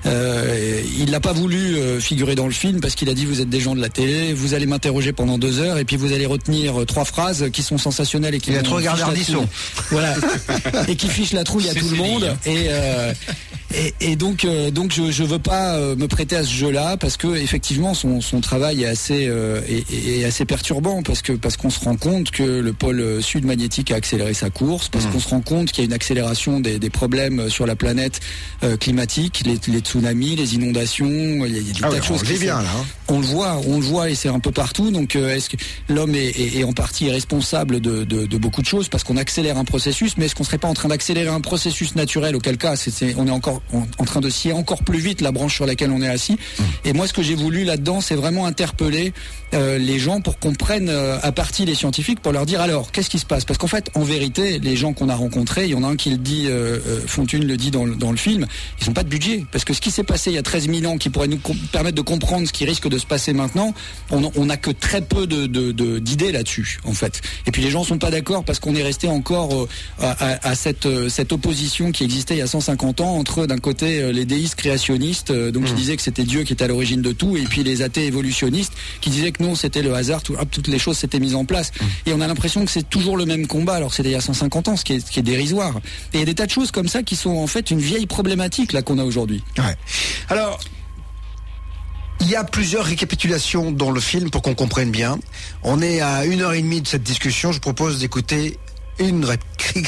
Euh, il n'a pas voulu euh, figurer dans le film parce qu'il a dit vous êtes des gens de la télé, vous allez m'interroger pendant deux heures et puis vous allez retenir euh, trois phrases qui sont sensationnelles et qui Il a trop regardé Ardisson. Voilà. et qui fiche la trouille à tout le monde. Et, euh, et, et donc, euh, donc je, je veux pas euh, me prêter à ce jeu-là parce que effectivement son, son travail est assez euh, est, est assez perturbant parce que parce qu'on se rend compte que le pôle euh, sud magnétique a accéléré sa course parce Mmh. qu'on se rend compte qu'il y a une accélération des, des problèmes sur la planète euh, climatique, les, les tsunamis, les inondations, il y a, il y a des Ah tas ouais, de choses on bien là. hein. on le voit, on le voit et c'est un peu partout. Donc euh, est-ce que l'homme est, est- est en partie responsable de, de- de beaucoup de choses parce qu'on accélère un processus, mais est-ce qu'on serait pas en train d'accélérer un processus naturel auquel cas c'est, c'est- on est encore en, en train de scier encore plus vite la branche sur laquelle on est assis. Et moi ce que j'ai voulu là-dedans, c'est vraiment interpeller euh, les gens pour qu'on prenne euh, à partie les scientifiques pour leur dire alors qu'est-ce qui se passe? Parce qu'en fait, en vérité, les gens qu'on a rencontrés, il y en a un qui le dit, euh, Fontune le dit dans le, dans le film, ils n'ont pas de budget parce que ce qui s'est passé il y a 13 000 ans, qui pourrait nous permettre de comprendre ce qui risque de se passer maintenant, on n'a que très peu de de- de- d'idées là-dessus en fait. Et puis les gens sont pas d'accord parce qu'on est resté encore à, à- à cette cette opposition qui existait il y a 150 ans entre d'un côté euh, les déistes créationnistes, euh, donc qui disaient que c'était Dieu qui était à l'origine de tout, et puis les athées évolutionnistes qui disaient que non, c'était le hasard, tout- hop, toutes les choses s'étaient mises en place. Et on a l'impression que c'est toujours le même combat, alors que c'était il y a 150 ans, ce qui est, ce qui est dérisoire. Et il y a des tas de choses comme ça qui sont en fait une vieille problématique là qu'on a aujourd'hui. Ouais. Alors, il y a plusieurs récapitulations dans le film pour qu'on comprenne bien. On est à une heure et demie de cette discussion. Je propose d'écouter une ré-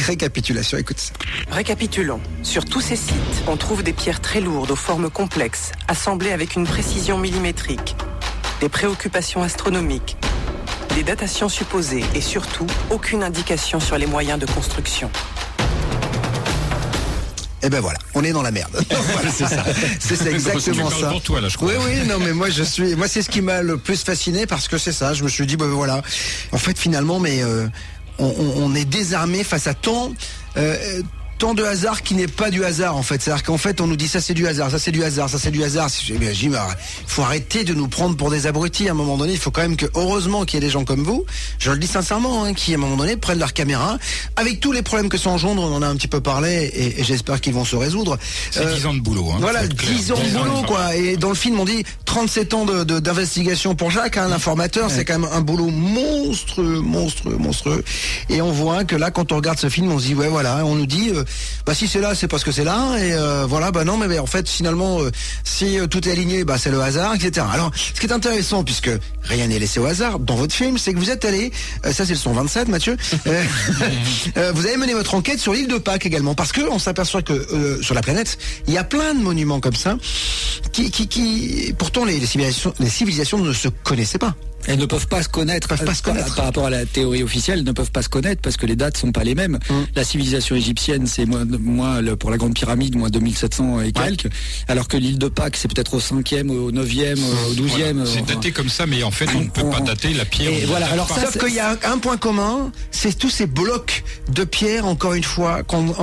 récapitulation. Écoute ça. Récapitulons. Sur tous ces sites, on trouve des pierres très lourdes aux formes complexes, assemblées avec une précision millimétrique, des préoccupations astronomiques, des datations supposées et surtout aucune indication sur les moyens de construction. Eh ben voilà, on est dans la merde. voilà, c'est ça. C'est exactement ça. pour toi, là, je crois. Oui, oui, non, mais moi je suis, moi c'est ce qui m'a le plus fasciné parce que c'est ça. Je me suis dit, bah voilà, en fait finalement, mais euh, on, est désarmé face à tant. euh, tant de hasard qui n'est pas du hasard en fait. C'est-à-dire qu'en fait on nous dit ça c'est du hasard, ça c'est du hasard, ça c'est du hasard. Il faut arrêter de nous prendre pour des abrutis à un moment donné. Il faut quand même que heureusement qu'il y ait des gens comme vous, je le dis sincèrement, hein, qui à un moment donné prennent leur caméra avec tous les problèmes que ça engendre. On en a un petit peu parlé et, et j'espère qu'ils vont se résoudre. C'est Euh, 10 ans de boulot. Hein, voilà, faut être clair. 10 ans de 10 boulot, quoi. Et dans le film, on dit 37 ans de- de- d'investigation pour Jacques, hein, l'informateur. C'est quand même un boulot monstrueux, monstrueux, monstrueux. Et on voit que là, quand on regarde ce film, on se dit, ouais, voilà, on nous dit, euh, bah si c'est là, c'est parce que c'est là. Et euh, voilà, bah non, mais, mais en fait, finalement, euh, si euh, tout est aligné, bah c'est le hasard, etc. Alors, ce qui est intéressant, puisque rien n'est laissé au hasard dans votre film, c'est que vous êtes allé, euh, ça c'est le son 27, Mathieu, vous avez mené votre enquête sur l'île de Pâques également, parce que on s'aperçoit que sur la planète, il y a plein de monuments comme ça, qui, qui, qui pourtant les, les civilisations, les civilisations ne se connaissaient pas. Elles ne peuvent pas se connaître, pas se par- connaître. par rapport à la théorie officielle, elles ne peuvent pas se connaître parce que les dates sont pas les mêmes. Mm. La civilisation égyptienne, c'est moins, moins le- pour la grande pyramide, moins 2700 et quelques, alors que l'île de Pâques, c'est peut-être au 5e, au 9e, au 12e. Voilà. C'est enfin. daté comme ça, mais en fait, on ne peut pas On- dater la pierre. Et on ne voilà, date alors pas. ça, Sauf qu'il y a un point commun, c'est tous ces blocs de pierre, encore une fois, qu'on-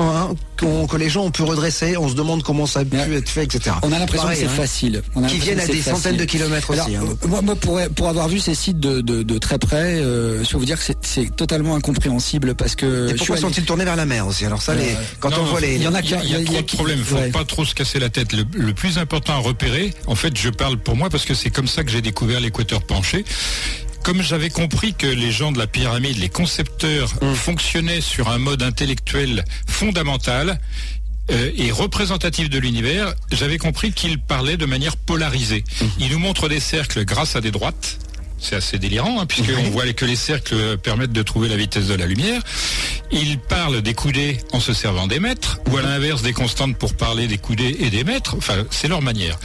qu'on- que les gens ont pu redresser. On se demande comment ça a pu Ouais. être fait, etc. On a l'impression que c'est hein. facile. On a Qui viennent à des centaines de kilomètres aussi, Alors, hein. euh, Moi, moi, pour, pour avoir vu ces sites de, de, de très près, euh, je peux vous dire que c'est- c'est totalement incompréhensible parce que. Et pourquoi allé- sont-ils tournés vers la mer aussi? Alors ça, les, quand Non, on non, voit les... il y en a Il y a, qui- il y a il y a trop de problèmes, faut ouais. pas trop se casser la tête. Le, le plus important à repérer, en fait, je parle pour moi parce que c'est comme ça que j'ai découvert l'équateur penché. Comme j'avais compris que les gens de la pyramide, les concepteurs, fonctionnaient sur un mode intellectuel fondamental euh, et représentatif de l'univers, j'avais compris qu'ils parlaient de manière polarisée. Ils nous montrent des cercles grâce à des droites. C'est assez délirant, hein, puisqu'on voit que les cercles permettent de trouver la vitesse de la lumière. Ils parlent des coudées en se servant des mètres, ou à l'inverse des constantes pour parler des coudées et des mètres. Enfin, c'est leur manière.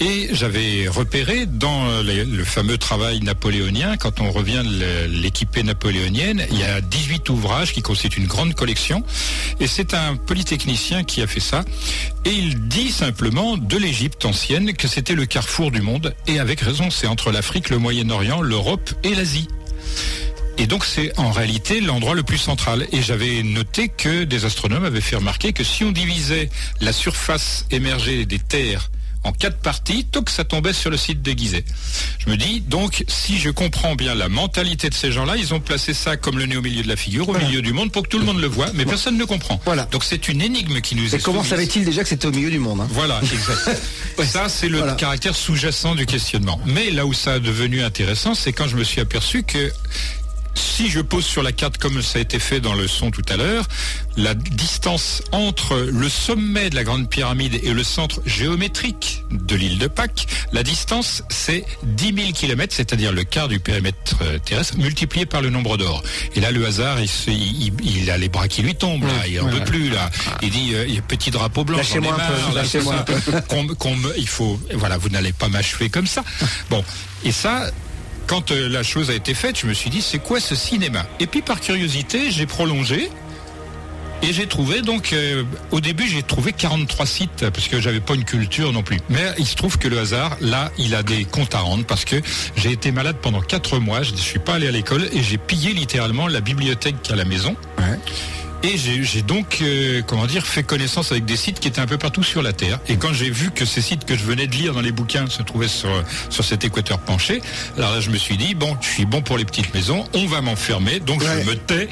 Et j'avais repéré dans les- le fameux travail napoléonien, quand on revient de l'équipée napoléonienne, il y a 18 ouvrages qui constituent une grande collection. Et c'est un polytechnicien qui a fait ça. Et il dit simplement de l'Égypte ancienne que c'était le carrefour du monde. Et avec raison, c'est entre l'Afrique, le Moyen-Orient, l'Europe et l'Asie. Et donc c'est en réalité l'endroit le plus central. Et j'avais noté que des astronomes avaient fait remarquer que si on divisait la surface émergée des terres en quatre parties, tout que ça tombait sur le site de Gizeh. Je me dis, donc, si je comprends bien la mentalité de ces gens-là, ils ont placé ça comme le nez au milieu de la figure, au milieu du monde, pour que tout le monde le voit, mais personne ne comprend. Voilà. Donc c'est une énigme qui nous Et est comment savait-il déjà que c'était au milieu du monde hein Voilà, exact. Ça, c'est le Voilà. caractère sous-jacent du questionnement. Mais là où ça a devenu intéressant, c'est quand je me suis aperçu que si je pose sur la carte comme ça a été fait dans le son tout à l'heure, la distance entre le sommet de la Grande Pyramide et le centre géométrique de l'île de Pâques, la distance c'est 10 000 km, c'est-à-dire le quart du périmètre euh, terrestre, multiplié par le nombre d'or. Et là, le hasard, il, se- il- il a les bras qui lui tombent, là, il en veut plus, là. Il dit, euh, il y a petit drapeau blanc, Lâchez-moi un peu, lâchez-moi ça. Qu'on me- qu'on me- il faut, voilà, vous n'allez pas m'achever comme ça. Bon, et ça, quand euh, la chose a été faite, je me suis dit, c'est quoi ce cinéma? Et puis par curiosité, j'ai prolongé. Et j'ai trouvé donc euh, au début j'ai trouvé 43 sites parce que j'avais pas une culture non plus. Mais il se trouve que le hasard là il a des comptes à rendre parce que j'ai été malade pendant 4 mois, je ne suis pas allé à l'école et j'ai pillé littéralement la bibliothèque à la maison. Et j'ai donc, euh, comment dire, fait connaissance avec des sites qui étaient un peu partout sur la Terre. Et quand j'ai vu que ces sites que je venais de lire dans les bouquins se trouvaient sur, sur cet équateur penché, alors là je me suis dit, bon, je suis bon pour les petites maisons, on va m'enfermer, donc Ouais. je me tais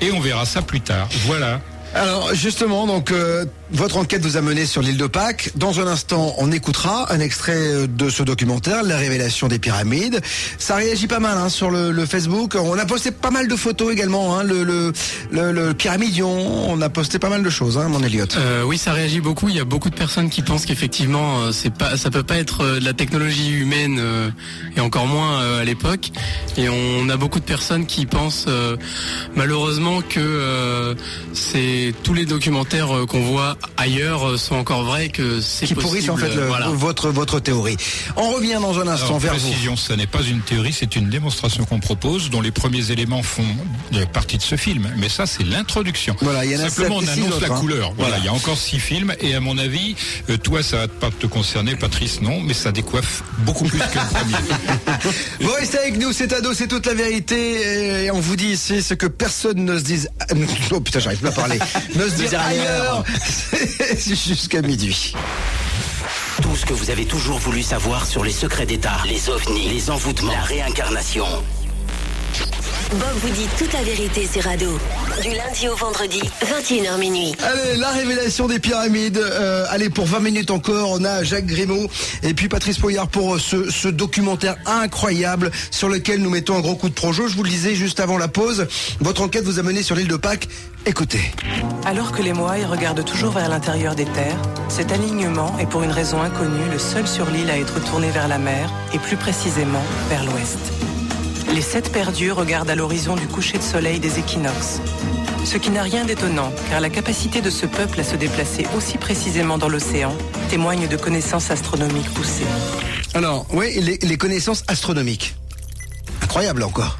et on verra ça plus tard. Voilà. Alors justement, donc euh, votre enquête vous a mené sur l'île de Pâques. Dans un instant, on écoutera un extrait euh, de ce documentaire, La révélation des pyramides. Ça réagit pas mal hein, sur le, le Facebook. On a posté pas mal de photos également. Hein, le, le, le, pyramidion, on a posté pas mal de choses, hein, mon Elliot. Euh, oui, ça réagit beaucoup. Il y a beaucoup de personnes qui pensent qu'effectivement, euh, c'est pas, ça peut pas être euh, de la technologie humaine euh, et encore moins euh, à l'époque. Et on a beaucoup de personnes qui pensent malheureusement que c'est tous les documentaires qu'on voit ailleurs euh, sont encore vrais, que c'est qui possible. pourrissent en fait le- voilà. votre votre théorie. On revient dans un instant Alors, vers vous. précision, ce n'est pas une théorie, c'est une démonstration qu'on propose, dont les premiers éléments font euh, partie de ce film. Mais ça, c'est l'introduction. Voilà, il y en a Simplement, sept on annonce autres, la hein. couleur. Voilà, Voilà. il y a encore six films, et à mon avis, euh, toi, ça va pas te concerner, Patrice, non, mais ça décoiffe beaucoup plus que le premier. Vous restez avec nous, c'est ado, c'est toute la vérité. Et on vous dit ici ce que personne ne se dise. Oh putain, j'arrive plus à parler. Ne se dire ailleurs. Jusqu'à midi. Tout ce que vous avez toujours voulu savoir sur les secrets d'État, les ovnis, les envoûtements, la réincarnation. Bob vous dit toute la vérité sur Ado. Du lundi au vendredi, 21h minuit. Allez, la révélation des pyramides. Euh, allez, pour 20 minutes encore, on a Jacques Grimaud et puis Patrice Poyard pour euh, ce, ce documentaire incroyable sur lequel nous mettons un gros coup de projo. Je vous le disais juste avant la pause. Votre enquête vous a mené sur l'île de Pâques. Écoutez. Alors que les Moaï regardent toujours vers l'intérieur des terres, cet alignement est pour une raison inconnue le seul sur l'île à être tourné vers la mer, et plus précisément vers l'ouest. Les sept perdus regardent à l'horizon du coucher de soleil des équinoxes. Ce qui n'a rien d'étonnant, car la capacité de ce peuple à se déplacer aussi précisément dans l'océan témoigne de connaissances astronomiques poussées. Alors, oui, les, les connaissances astronomiques. Incroyable encore.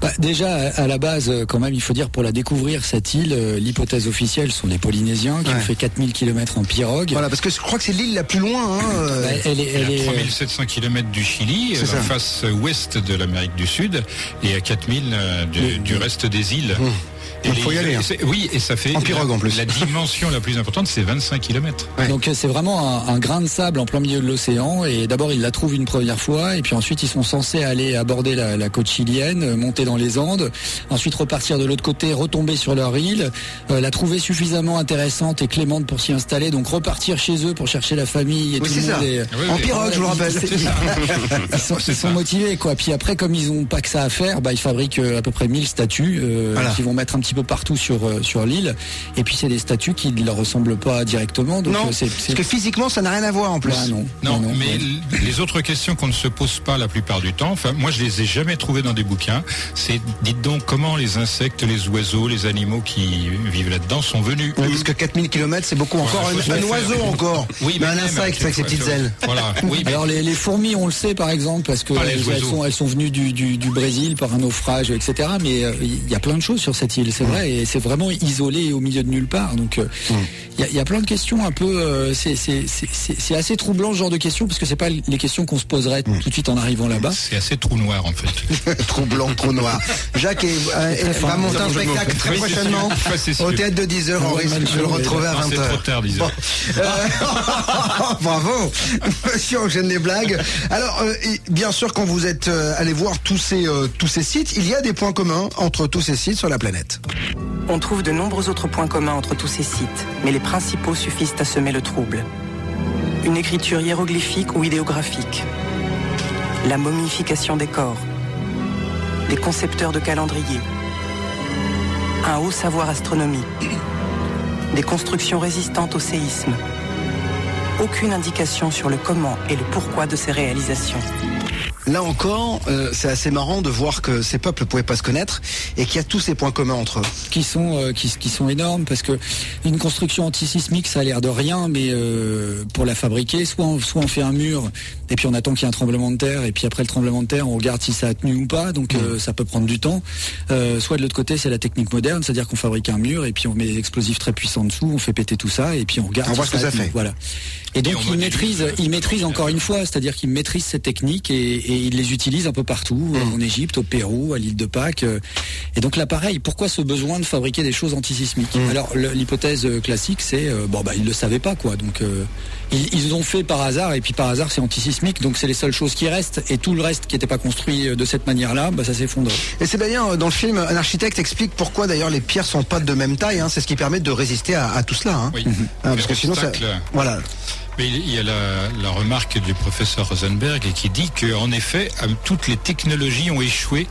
Bah, déjà, à la base, euh, quand même, il faut dire pour la découvrir, cette île, euh, l'hypothèse officielle sont les Polynésiens qui Ouais. ont fait 4000 km en pirogue. Voilà, parce que je crois que c'est l'île la plus loin. Hein, euh, Bah, elle est, elle est, a 3700 km du Chili, euh, la face ouest de l'Amérique du Sud, et à 4000 euh, du, Mmh. du reste des îles. Et Il faut y aller, hein. Oui, et ça fait En pirogue, la, en plus. La dimension la plus importante, c'est 25 km. Ouais. Donc euh, c'est vraiment un, un grain de sable en plein milieu de l'océan et d'abord ils la trouvent une première fois et puis ensuite ils sont censés aller aborder la, la côte chilienne, euh, monter dans les Andes, ensuite repartir de l'autre côté, retomber sur leur île, euh, la trouver suffisamment intéressante et clémente pour s'y installer, donc repartir chez eux pour chercher la famille et Oui, tout c'est le monde ça. est- Oui, en pirogue, je vous rappelle. ils- Ils sont, ils sont motivés quoi. Puis après, comme ils ont pas que ça à faire, bah, ils fabriquent euh, à peu près 1000 statues euh, Voilà. qu'ils vont mettre un petit peu partout sur euh, sur l'île. Et puis c'est des statues qui ne leur ressemblent pas directement. Donc non, euh, c'est parce que physiquement, ça n'a rien à voir en plus. Non, Non, mais ouais. les autres questions qu'on ne se pose pas la plupart du temps, enfin moi je les ai jamais trouvées dans des bouquins, c'est dites donc comment les insectes, les oiseaux, les animaux qui vivent là-dedans sont venus. Eux. parce que 4000 km, c'est beaucoup encore. Un, oiseau encore. Oui, mais un même, insecte avec ses petites ailes. Voilà. Oui, mais Alors les, les fourmis, on le sait par exemple parce que elles, sont elles sont venues du, du, du Brésil par un naufrage, etc. Mais euh, il y a plein de choses sur cette île. C'est vrai, et c'est vraiment isolé au milieu de nulle part. Donc euh, il y, a, plein de questions un peu. Euh, c'est assez troublant ce genre de questions parce que c'est pas les questions qu'on se poserait tout de suite en arrivant là-bas. C'est assez trou noir en fait. trou blanc, trou noir. Jacques est, va monter un spectacle très prochainement au théâtre de 10h. On risque de le retrouver à 20h. C'est trop tard, 10h. Bravo, Monsieur enchaîne les blagues. Alors, bien sûr, quand vous êtes allé voir tous ces tous ces sites, il y a des points communs entre tous ces sites sur la planète. On trouve de nombreux autres points communs entre tous ces sites, mais les principaux suffisent à semer le trouble. Une écriture hiéroglyphique ou idéographique, la momification des corps, des concepteurs de calendrier, un haut savoir astronomique, des constructions résistantes au séisme, aucune indication sur le comment et le pourquoi de ces réalisations. Là encore, euh, c'est assez marrant de voir que ces peuples ne pouvaient pas se connaître et qu'il y a tous ces points communs entre eux. Qui sont, euh, énormes parce que une construction antisismique, ça a l'air de rien, mais euh, pour la fabriquer, soit on, soit on fait un mur et puis on attend qu'il y ait un tremblement de terre et puis après le tremblement de terre, on regarde si ça a tenu ou pas, donc mm. ça peut prendre du temps. soit de l'autre côté, c'est la technique moderne, c'est-à-dire qu'on fabrique un mur et puis on met des explosifs très puissants dessous, on fait péter tout ça et puis on regarde. On voit ce que ça fait. Voilà. Et donc il maîtrise, il maîtrise encore une fois, c'est-à-dire qu'il maîtrise cette technique et et il les utilise un peu partout, mmh. en Égypte, au Pérou, à l'île de Pâques. Euh. Et donc là, pareil, pourquoi ce besoin de fabriquer des choses antisismiques mmh. Alors l'hypothèse euh, classique, c'est euh, bon bah ils le savaient pas quoi, donc ils, ont fait par hasard et puis par hasard c'est antisismique, donc c'est les seules choses qui restent et tout le reste qui n'était pas construit de cette manière-là, bah, ça s'effondre. Et c'est bien dans le film, un architecte explique pourquoi d'ailleurs les pierres sont pas de même taille. Hein. c'est ce qui permet de résister à, tout cela. Hein. Oui. Hein, parce que sinon, ça, voilà. Mais il y a la, remarque du professeur Rosenberg qui dit qu'en effet, euh, toutes les technologies ont échoué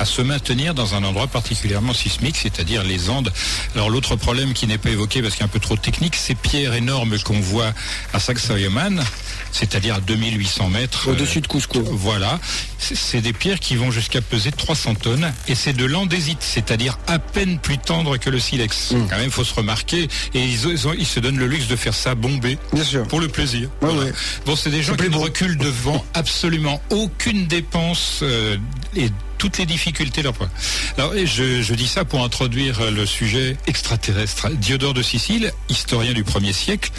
à se maintenir dans un endroit particulièrement sismique, c'est-à-dire les Andes. Alors l'autre problème qui n'est pas évoqué parce qu'il est un peu trop technique, ces pierres énormes qu'on voit à Sacsayhuaman, c'est-à-dire à 2800 mètres. Au-dessus de Cusco. voilà. C'est des pierres qui vont jusqu'à peser 300 tonnes et c'est de l'andésite, c'est-à-dire à peine plus tendre que le silex. Mm. Quand même, faut se remarquer. Et ils, ils, se donnent le luxe de faire ça bombé. Bien sûr. Pour le plaisir. Bon, c'est des gens qui ne reculent devant absolument aucune dépense euh, et toutes les difficultés leur Alors, je, je dis ça pour introduire le sujet extraterrestre. Diodore de Sicile, historien du 1er siècle,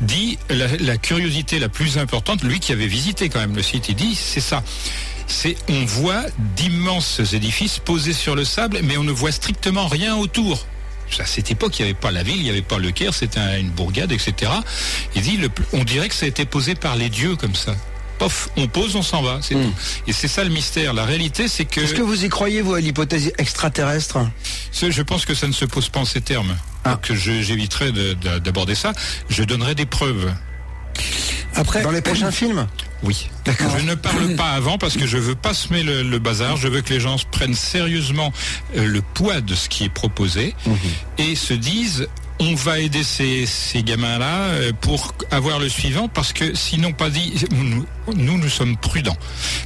dit la, curiosité la plus importante, lui qui avait visité quand même le site, il dit c'est ça c'est on voit d'immenses édifices posés sur le sable, mais on ne voit strictement rien autour. À cette époque, il n'y avait pas la ville, il n'y avait pas le Caire, c'était une bourgade, etc. Il dit, on dirait que ça a été posé par les dieux comme ça on pose, on s'en va, c'est hmm. tout. Et c'est ça le mystère. La réalité, c'est que. Est-ce que vous y croyez, vous, à l'hypothèse extraterrestre? Je pense que ça ne se pose pas en ces termes. Ah. Que j'éviterai d'aborder ça. Je donnerai des preuves. Après, dans les prochains films? Oui. Je ne parle pas avant parce que je veux pas semer le, bazar. Je veux que les gens prennent sérieusement euh, le poids de ce qui est proposé mhm. et se disent on va aider ces, gamins-là euh, pour avoir le suivant parce que sinon pas dit, nous, nous sommes prudents.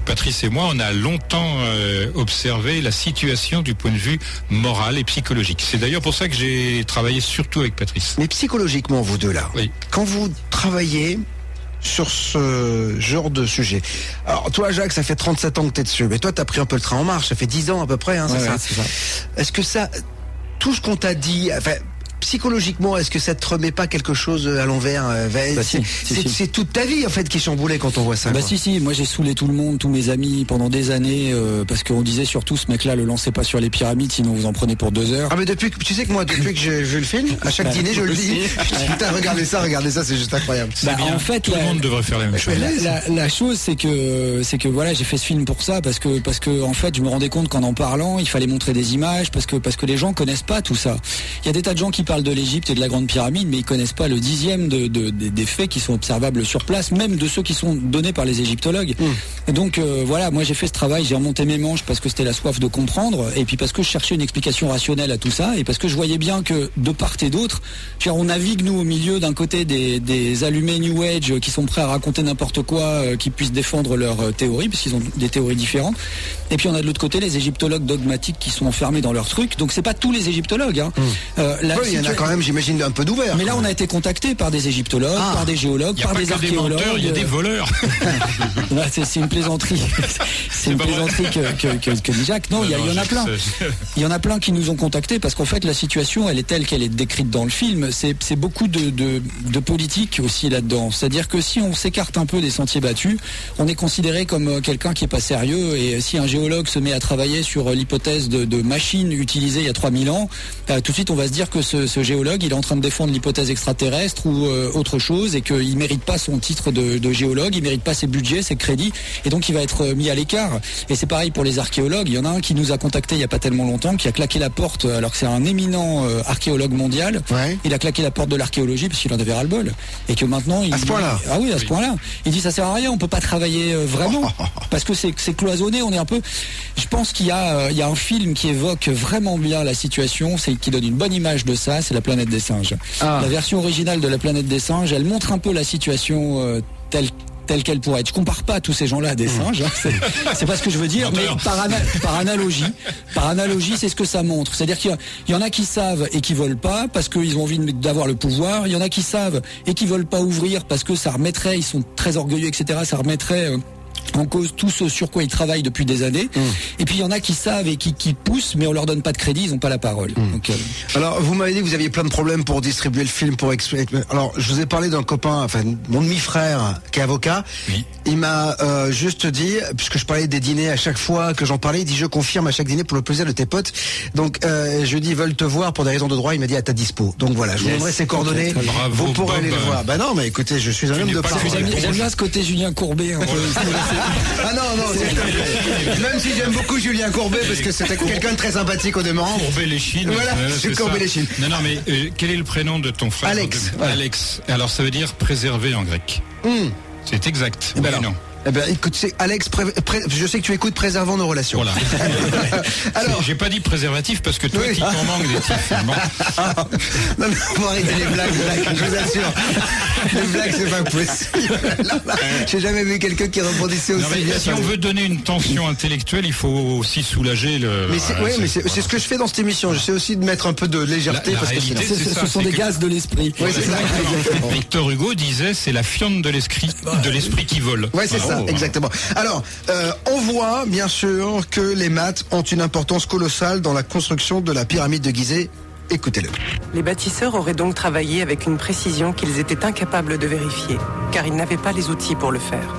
Patrice et moi, on a longtemps euh, observé la situation du point de vue moral et psychologique. C'est d'ailleurs pour ça que j'ai travaillé surtout avec Patrice. Mais psychologiquement, vous deux là, oui. quand vous travaillez sur ce genre de sujet. Alors toi Jacques, ça fait 37 ans que tu es dessus, mais toi tu as pris un peu le train en marche, ça fait 10 ans à peu près, hein, c'est ça. Est-ce que ça, tout ce qu'on t'a dit, enfin, psychologiquement, est-ce que ça te remet pas quelque chose à l'envers euh, bah, C'est toute ta vie en fait qui chamboulait quand on voit ça. Bah si si, moi j'ai saoulé tout le monde, tous mes amis pendant des années euh, parce qu'on disait surtout ce mec-là le lancez pas sur les pyramides sinon vous en prenez pour deux heures. Ah mais depuis que tu sais que moi depuis que je, le filme, à chaque dîner je le dis. Putain regardez ça, regardez ça, c'est juste incroyable. Bah, en fait tout le monde devrait faire la même chose. La, chose c'est que c'est que voilà j'ai fait ce film pour ça parce que parce que en fait je me rendais compte qu'en en parlant il fallait montrer des images parce que parce que les gens connaissent pas tout ça. Il y a des tas de gens qui parlent de l'Égypte et de la Grande Pyramide, mais ils connaissent pas le dixième de, des faits qui sont observables sur place, même de ceux qui sont donnés par les égyptologues. Et donc euh, voilà, moi j'ai fait ce travail, j'ai remonté mes manches parce que c'était la soif de comprendre, et puis parce que je cherchais une explication rationnelle à tout ça, et parce que je voyais bien que de part et d'autre, on navigue nous au milieu d'un côté des, allumés New Age qui sont prêts à raconter n'importe quoi, euh, qui puissent défendre leurs euh, théories, puisqu'ils ont des théories différentes. Et puis on a de l'autre côté les égyptologues dogmatiques qui sont enfermés dans leurs trucs. Donc c'est pas tous les égyptologues. Hein. Mm. il il y en a quand même, j'imagine, un peu d'ouvert. Mais là, on a été contacté par des égyptologues, Ah. par des géologues, par des archéologues. il y a des voleurs. C'est une plaisanterie. C'est une plaisanterie que, que, que, que dit Jacques. Non, il y, en a plein. Il y en a plein qui nous ont contactés parce qu'en fait la situation elle est telle qu'elle est décrite dans le film. C'est beaucoup de, de, de politique aussi là-dedans. C'est-à-dire que si on s'écarte un peu des sentiers battus, on est considéré comme euh, quelqu'un qui est pas sérieux. Et si un géologue se met à travailler sur euh, l'hypothèse de, de machines utilisées il y a 3000 ans, euh, tout de suite on va se dire que ce, ce géologue il est en train de défendre l'hypothèse extraterrestre ou euh, autre chose et qu'il mérite pas son titre de, de géologue, il mérite pas ses budgets, ses crédits et donc il va être euh, mis à l'écart. Et c'est pareil pour les archéologues. Il y en a un qui nous a contacté il y a pas tellement longtemps, qui a claqué la porte alors que c'est un éminent euh, archéologue mondial. Ouais. Il a claqué la porte de l'archéologie parce qu'il en avait ras le bol et que maintenant il À ce point-là ah oui à ce point-là. Il dit ça sert à rien, on peut pas travailler euh, vraiment parce que c'est cloisonné. On est un peu. Je pense qu'il y a il y a un film qui évoque vraiment bien la situation, c'est qui donne une bonne image de ça. C'est la planète des singes. Ah. La version originale de la planète des singes, elle montre un peu la situation euh, telle telle qu'elle pourrait être. Je compare pas tous ces gens-là à des singes, hein, c'est- pas ce que je veux dire, mais par, ana- par analogie, par analogie, c'est ce que ça montre. C'est-à-dire qu'il y en a qui savent et qui veulent pas parce qu'ils ont envie d'avoir le pouvoir. Il y en a qui savent et qui veulent pas ouvrir parce que ça remettrait, ils sont très orgueilleux, etc. Ça remettrait euh, en cause tout ce sur quoi ils travaillent depuis des années. Et puis il y en a qui savent et qui, qui poussent, mais on leur donne pas de crédit, ils ont pas la parole. Donc, euh, Alors, vous m'avez dit que vous aviez plein de problèmes pour distribuer le film, pour expliquer. Alors, je vous ai parlé d'un copain, enfin, mon demi-frère, qui est avocat. Oui. Il m'a euh, juste dit, puisque je parlais des dîners à chaque fois que j'en parlais, il dit je confirme à chaque dîner pour le plaisir de tes potes. Donc, euh, je lui dis ils veulent te voir pour des raisons de droit. Il m'a dit à ta dispo. Donc voilà, je vous donnerai ses coordonnées. Bravo, vous pourrez Bob. aller le voir. Bah non, mais écoutez, je suis un homme de parole. le J'aime bien ce côté Julien Courbet. peu. Ah non, non, c'est- même si j'aime beaucoup Julien Courbet parce que c'était quelqu'un de très sympathique au demeurant. Courbet les chines. Voilà, c'est c'est courbé ça. les chines. Non, non, mais euh, quel est le prénom de ton frère Alex, De- voilà. Alex. Alors ça veut dire préserver en grec. Hum. C'est exact. Eh ben Oui, non. Eh ben, écoute, c'est Alex, pré- pré- je sais que tu écoutes Préservant nos relations. Voilà. Alors, J'ai pas dit préservatif parce que toi, Oui. qui t'en manque des non, mais faut arrêter les blagues, blagues, je vous assure. Les blagues, c'est pas possible. J'ai jamais vu quelqu'un qui rebondissait aussi Non, mais bien. si on veut donner une tension intellectuelle, il faut aussi soulager le. Mais c'est, ouais, mais c'est, c'est ce que je fais dans cette émission. J'essaie aussi de mettre un peu de légèreté La- la parce que réalité, sinon- Ce, ça, sont c'est des que- gaz de l'esprit. Oui, ça. Victor Hugo disait c'est la fiente de l'esprit, de l'esprit qui vole. Ouais, c'est Voilà. Ça, exactement. Alors, euh, on voit bien sûr que les maths ont une importance colossale dans la construction de la pyramide de Gizeh. Écoutez-le. Les bâtisseurs auraient donc travaillé avec une précision qu'ils étaient incapables de vérifier, car ils n'avaient pas les outils pour le faire.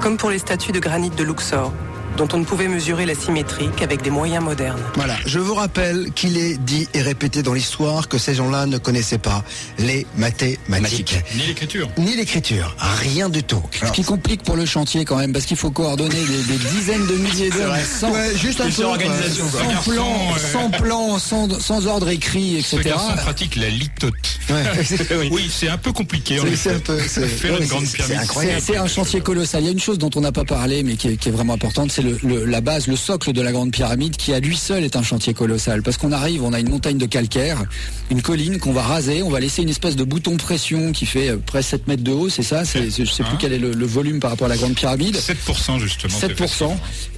Comme pour les statues de granit de Luxor, dont on ne pouvait mesurer la symétrie qu'avec des moyens modernes. Voilà, je vous rappelle qu'il est dit et répété dans l'histoire que ces gens-là ne connaissaient pas les mathématiques. Ni l'écriture. Ni l'écriture, rien du tout. Ce qui complique pour le chantier quand même, parce qu'il faut coordonner des, des dizaines de milliers d'hommes sans, Ouais, juste un peu. organisation, quoi. sans plan, euh, sans plan, sans, sans ordre écrit, Ce etc. garçon pratique la litote. Ouais. Oui, c'est un peu compliqué. en C'est- un peu- Faire une grande pyramide. c'est un chantier colossal. Il y a une chose dont on n'a pas parlé, mais qui est, qui est vraiment importante, c'est le, le- la base, le socle de la grande pyramide, qui à lui seul est un chantier colossal. Parce qu'on arrive, on a une montagne de calcaire, une colline qu'on va raser, on va laisser une espèce de bouton pression qui fait euh, près 7 mètres de haut, c'est ça? C'est- Je sais plus Hein? quel est le, le volume par rapport à la grande pyramide. 7% justement. c'est 7%.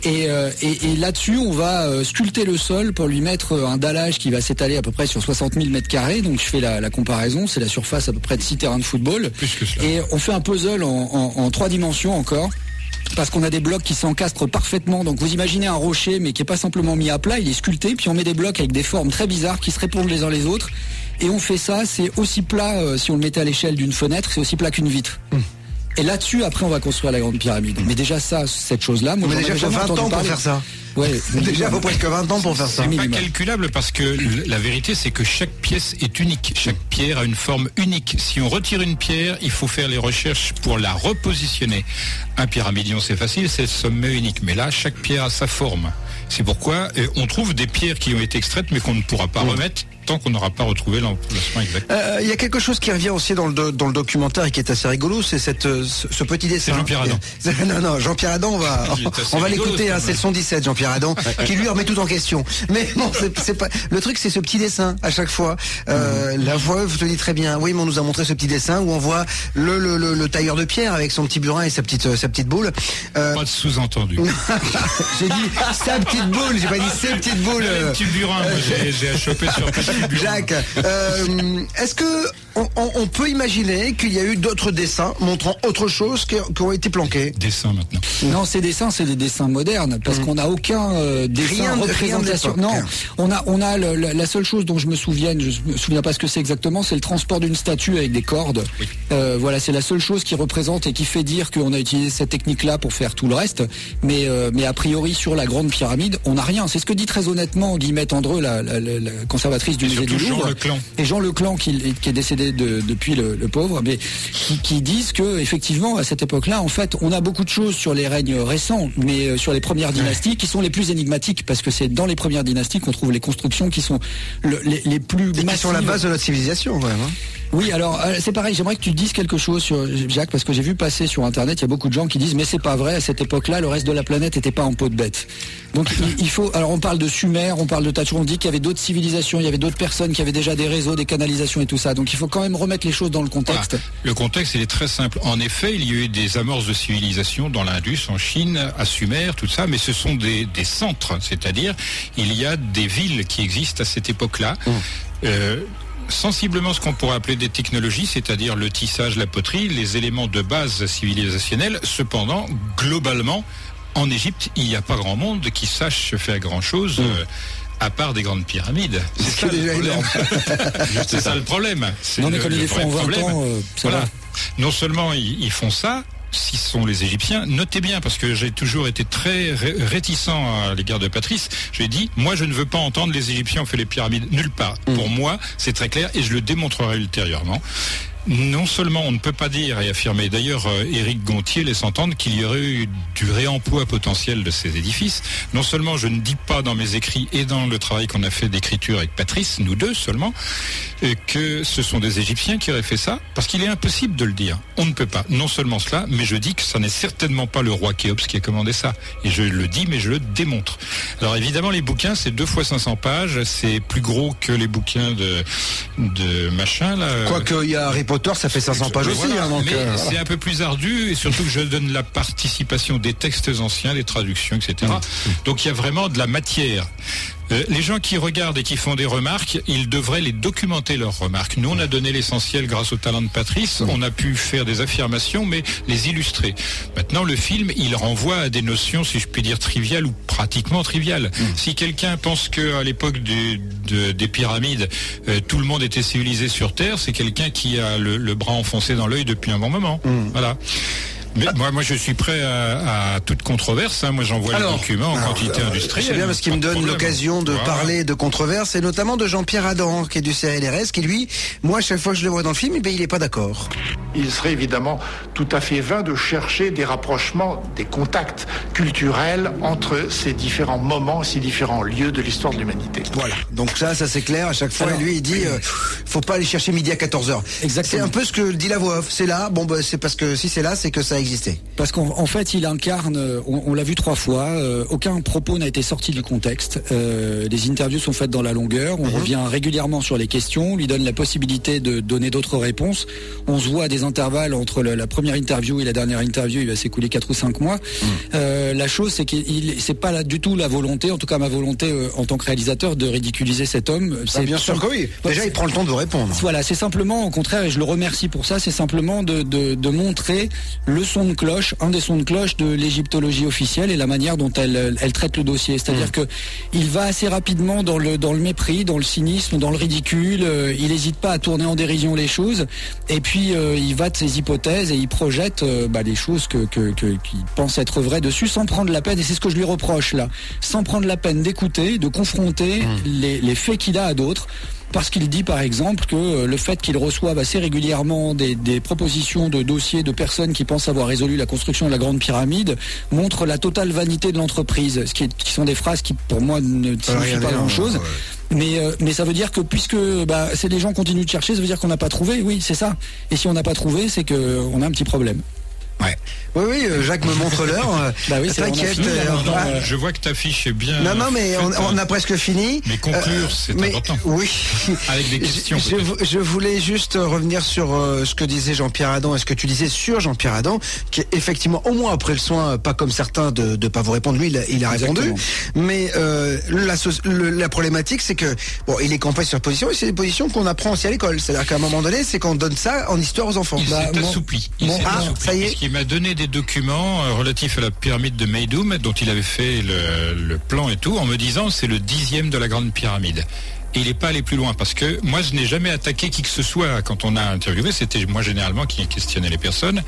Et, euh, et, et là-dessus, on va euh, sculpter le sol pour lui mettre un dallage qui va s'étaler à peu près sur 60 000 mètres carrés. Donc je fais la, la comparaison, c'est la surface à peu près de 6 terrains de football. Plus que cela. Et on fait un puzzle en, en, en trois dimensions encore. Parce qu'on a des blocs qui s'encastrent parfaitement. Donc vous imaginez un rocher, mais qui est pas simplement mis à plat, il est sculpté. Puis on met des blocs avec des formes très bizarres qui se répondent les uns les autres. Et on fait ça, c'est aussi plat, euh, si on le mettait à l'échelle d'une fenêtre, c'est aussi plat qu'une vitre. Et là-dessus, après, on va construire la grande pyramide. Mais déjà ça, cette chose-là, moi, Mais déjà, avais faut jamais 20 entendu ans pour faire ça. Ouais, Déjà, faut presque 20 ans pour faire ça. C'est pas calculable parce que la vérité c'est que chaque pièce est unique. Chaque pierre a une forme unique. Si on retire une pierre, il faut faire les recherches pour la repositionner. Un pyramidion c'est facile, c'est le sommet unique. Mais là, chaque pierre a sa forme. C'est pourquoi euh, on trouve des pierres qui ont été extraites mais qu'on ne pourra pas remettre tant qu'on n'aura pas retrouvé l'emplacement exact. Euh, Il y a quelque chose qui revient aussi dans le, do- dans le documentaire et qui est assez rigolo, c'est cette, euh, ce, ce petit dessin. C'est Jean-Pierre Adam. non, non, Jean-Pierre Adam, on va, Il on va l'écouter, hein, c'est le son 17, Jean-Pierre Adam, qui lui remet tout en question. Mais bon, c'est pas le truc, c'est ce petit dessin à chaque fois. Euh, la voix vous te dit très bien. Oui, mais on nous a montré ce petit dessin où on voit le, le, le, tailleur de pierre avec son petit burin et sa petite sa petite boule. Euh, pas de sous-entendu. j'ai dit sa petite boule, j'ai pas dit ses petites boules. Petit burin, j'ai chopé sur petit burin. Jacques, euh, est-ce que on, peut imaginer qu'il y a eu d'autres dessins montrant autre chose qui, ont été planqués? Dessins maintenant. Non, ces dessins, c'est des dessins modernes parce mmh. qu'on n'a aucun euh, dessin représentation. non, on a, on a la seule chose dont je me souviens, je me souviens pas ce que c'est exactement, c'est le transport d'une statue avec des cordes. Euh, voilà, c'est la seule chose qui représente et qui fait dire qu'on a utilisé cette technique-là pour faire tout le reste. Mais, euh, mais a priori sur la grande pyramide, on n'a rien. C'est ce que dit très honnêtement Guillemette Andreu, la, conservatrice du musée du Louvre, Jean Leclan. et Jean Leclan qui, qui est décédé depuis le, pauvre, mais qui, disent que effectivement à cette époque-là, en fait, on a beaucoup de choses sur les règnes récents, mais euh, sur les premières dynasties qui sont les plus énigmatiques parce que c'est dans les premières dynasties qu'on trouve les constructions qui sont les, plus qui sont la base de notre civilisation. Hein. Oui, alors euh, c'est pareil. J'aimerais que tu dises quelque chose sur Jacques parce que j'ai vu passer sur Internet, il y a beaucoup de gens qui disent mais c'est pas vrai. À cette époque-là, le reste de la planète n'était pas en peau de bête. Donc il, faut. Alors on parle de Sumer, on parle de Tachou, on dit qu'il y avait d'autres civilisations, il y avait d'autres personnes qui avaient déjà des réseaux, des canalisations et tout ça. Donc il faut quand même remettre les choses dans le contexte. Le contexte, il est très simple. En effet, il y a eu des amorces de civilisation dans l'Indus, en Chine, à Sumer, tout ça, mais ce sont des, centres, c'est-à-dire il y a des villes qui existent à cette époque-là. Mmh. Euh, sensiblement ce qu'on pourrait appeler des technologies, c'est-à-dire le tissage, la poterie, les éléments de base civilisationnels. Cependant, globalement, en Égypte, il n'y a pas grand monde qui sache faire grand-chose. Mmh. Euh, à part des grandes pyramides. C'est ça, ça, le problème. Non, mais comme ils les font en 20 ans, euh, voilà. Non seulement ils font ça, si ce sont les Égyptiens, notez bien, parce que j'ai toujours été très réticent à l'égard de Patrice, j'ai dit, moi je ne veux pas entendre les Égyptiens ont fait les pyramides nulle part. Mm. Pour moi, c'est très clair et je le démontrerai ultérieurement non seulement on ne peut pas dire et affirmer, d'ailleurs euh, Éric Gontier laisse entendre qu'il y aurait eu du réemploi potentiel de ces édifices, non seulement je ne dis pas dans mes écrits et dans le travail qu'on a fait d'écriture avec Patrice, nous deux seulement, euh, que ce sont des Égyptiens qui auraient fait ça, parce qu'il est impossible de le dire. On ne peut pas. Non seulement cela, mais je dis que ça n'est certainement pas le roi Khéops qui a commandé ça. Et je le dis, mais je le démontre. Alors évidemment, les bouquins, c'est deux fois 500 pages, c'est plus gros que les bouquins de, machin, là. Ça fait 500 pages aussi. Hein, mais euh, c'est un peu plus ardu et surtout que je donne la participation des textes anciens, des traductions, etc. Donc il y a vraiment de la matière. Euh, les gens qui regardent et qui font des remarques, ils devraient les documenter leurs remarques. Nous, on a donné l'essentiel grâce au talent de Patrice. On a pu faire des affirmations, mais les illustrer. Maintenant, le film, il renvoie à des notions, si je puis dire, triviales ou pratiquement triviales. Mm. Si quelqu'un pense que à l'époque des pyramides, euh, tout le monde était civilisé sur Terre, c'est quelqu'un qui a le, bras enfoncé dans l'œil depuis un bon moment. Mm. Voilà. Mais moi, moi, je suis prêt à, toute controverse. Hein. Moi, j'envoie les documents en quantité euh, industrielle. C'est bien parce qu'il me donne l'occasion de parler de controverse, et notamment de Jean-Pierre Adam, qui est du CLRS, qui lui, moi, chaque fois que je le vois dans le film, eh il n'est pas d'accord. Il serait évidemment tout à fait vain de chercher des rapprochements, des contacts culturels entre ces différents moments, ces différents lieux de l'histoire de l'humanité. Voilà. Donc ça, ça c'est clair. À chaque fois, lui, il dit, euh, faut pas aller chercher midi à 14 h C'est un peu ce que dit la voix off. C'est là. Bon, bah, c'est parce que si c'est là, c'est que ça parce qu'en fait, il incarne, on, l'a vu trois fois, euh, aucun propos n'a été sorti du contexte. Euh, les interviews sont faites dans la longueur, on mhm. revient régulièrement sur les questions, on lui donne la possibilité de donner d'autres réponses. On se voit à des intervalles entre la première interview et la dernière interview, il va s'écouler quatre ou cinq mois. Mhm. Euh, la chose, c'est qu'il c'est pas là du tout la volonté, en tout cas ma volonté en tant que réalisateur, de ridiculiser cet homme. Ah, bien sûr que oui. Déjà, il prend le temps de répondre. Voilà, c'est simplement, au contraire, et je le remercie pour ça, c'est simplement de, de, de montrer le son de cloche, un des sons de cloche de l'égyptologie officielle et la manière dont elle, elle traite le dossier. C'est-à-dire mmh. que il va assez rapidement dans le, dans le mépris, dans le cynisme, dans le ridicule. Euh, il n'hésite pas à tourner en dérision les choses. Et puis euh, il va de ses hypothèses et il projette euh, bah, les choses que, que, qu'il pense être vraies dessus sans prendre la peine. Et c'est ce que je lui reproche là, sans prendre la peine d'écouter, de confronter mmh. les, les faits qu'il a à d'autres parce qu'il dit par exemple que euh, le fait qu'il reçoive assez régulièrement des, propositions de dossiers de personnes qui pensent avoir résolu la construction de la Grande Pyramide montre la totale vanité de l'entreprise, ce qui, sont des phrases qui pour moi ne signifient pas grand-chose. Mais, euh, mais ça veut dire que puisque bah, c'est des gens continuent de chercher, ça veut dire qu'on n'a pas trouvé, oui, c'est ça. Et si on n'a pas trouvé, c'est qu'on a un petit problème. Ouais. Oui, oui, euh, Jacques me montre l'heure. euh, Bah oui, T'inquiète. euh, Je vois que ta fiche est bien. Non, non, mais on, a presque fini. Mais conclure, Euh, c'est important. Oui. Avec des questions, Je, voulais juste revenir sur euh, ce que disait Jean-Pierre Adam et ce que tu disais sur Jean-Pierre Adam, qui est effectivement, au moins après le soin, pas comme certains de ne pas vous répondre, lui, il a, il a répondu. Exactement. Mais euh, la, le- la problématique, c'est que, bon, il est campé sur position et c'est des positions qu'on apprend aussi à l'école. C'est-à-dire qu'à un moment donné, c'est qu'on donne ça en histoire aux enfants. Il Bah, s'est bon. assoupli. Ah, assoupli. ça y est. Qu'il m'a donné des documents euh, relatifs à la pyramide de Meidum, dont il avait fait le, le plan et tout, en me disant c'est le dixième de la grande pyramide. Et il n'est pas allé plus loin parce que moi je n'ai jamais attaqué qui que ce soit quand on a interviewé, c'était moi généralement qui questionnais les personnes.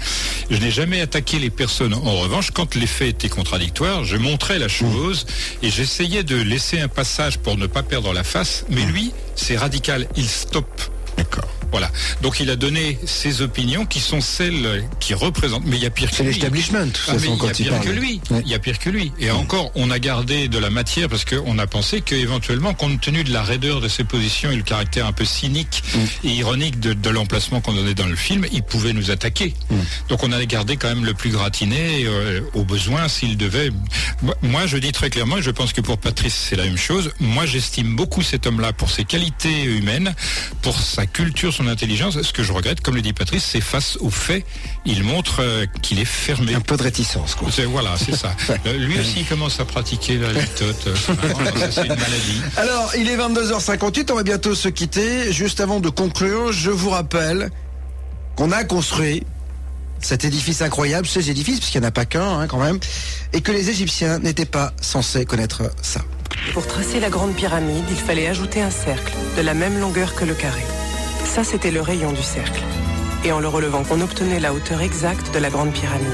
Je n'ai jamais attaqué les personnes. En revanche, quand les faits étaient contradictoires, je montrais la chose et j'essayais de laisser un passage pour ne pas perdre la face. Mais lui, c'est radical, il stoppe. D'accord. Voilà. Donc il a donné ses opinions qui sont celles qui représentent. Mais il y a pire que C'est lui. l'establishment, de toute Ah, il y a pire parle. que lui. Il y a pire que lui. Et encore, on a gardé de la matière parce qu'on a pensé qu'éventuellement, compte tenu de la raideur de ses positions et le caractère un peu cynique Mm. et ironique de, de l'emplacement qu'on donnait dans le film, il pouvait nous attaquer. Mm. Donc on a gardé quand même le plus gratiné euh, au besoin s'il devait. Moi- Moi, je dis très clairement, et je pense que pour Patrice, c'est la même chose. Moi, j'estime beaucoup cet homme-là pour ses qualités humaines, pour sa culture, son intelligence. Ce que je regrette, comme le dit Patrice, c'est face aux faits, il montre euh, qu'il est fermé. Un peu de réticence, quoi. C'est- Voilà, c'est ça. Euh, Lui aussi il commence à pratiquer la litote. euh, c'est une maladie. Alors, il est 22h58, on va bientôt se quitter. Juste avant de conclure, je vous rappelle qu'on a construit cet édifice incroyable, ces édifices, puisqu'il n'y en a pas qu'un hein, quand même, et que les Égyptiens n'étaient pas censés connaître ça. Pour tracer la grande pyramide, il fallait ajouter un cercle de la même longueur que le carré. Ça, c'était le rayon du cercle. Et en le relevant, on obtenait la hauteur exacte de la grande pyramide.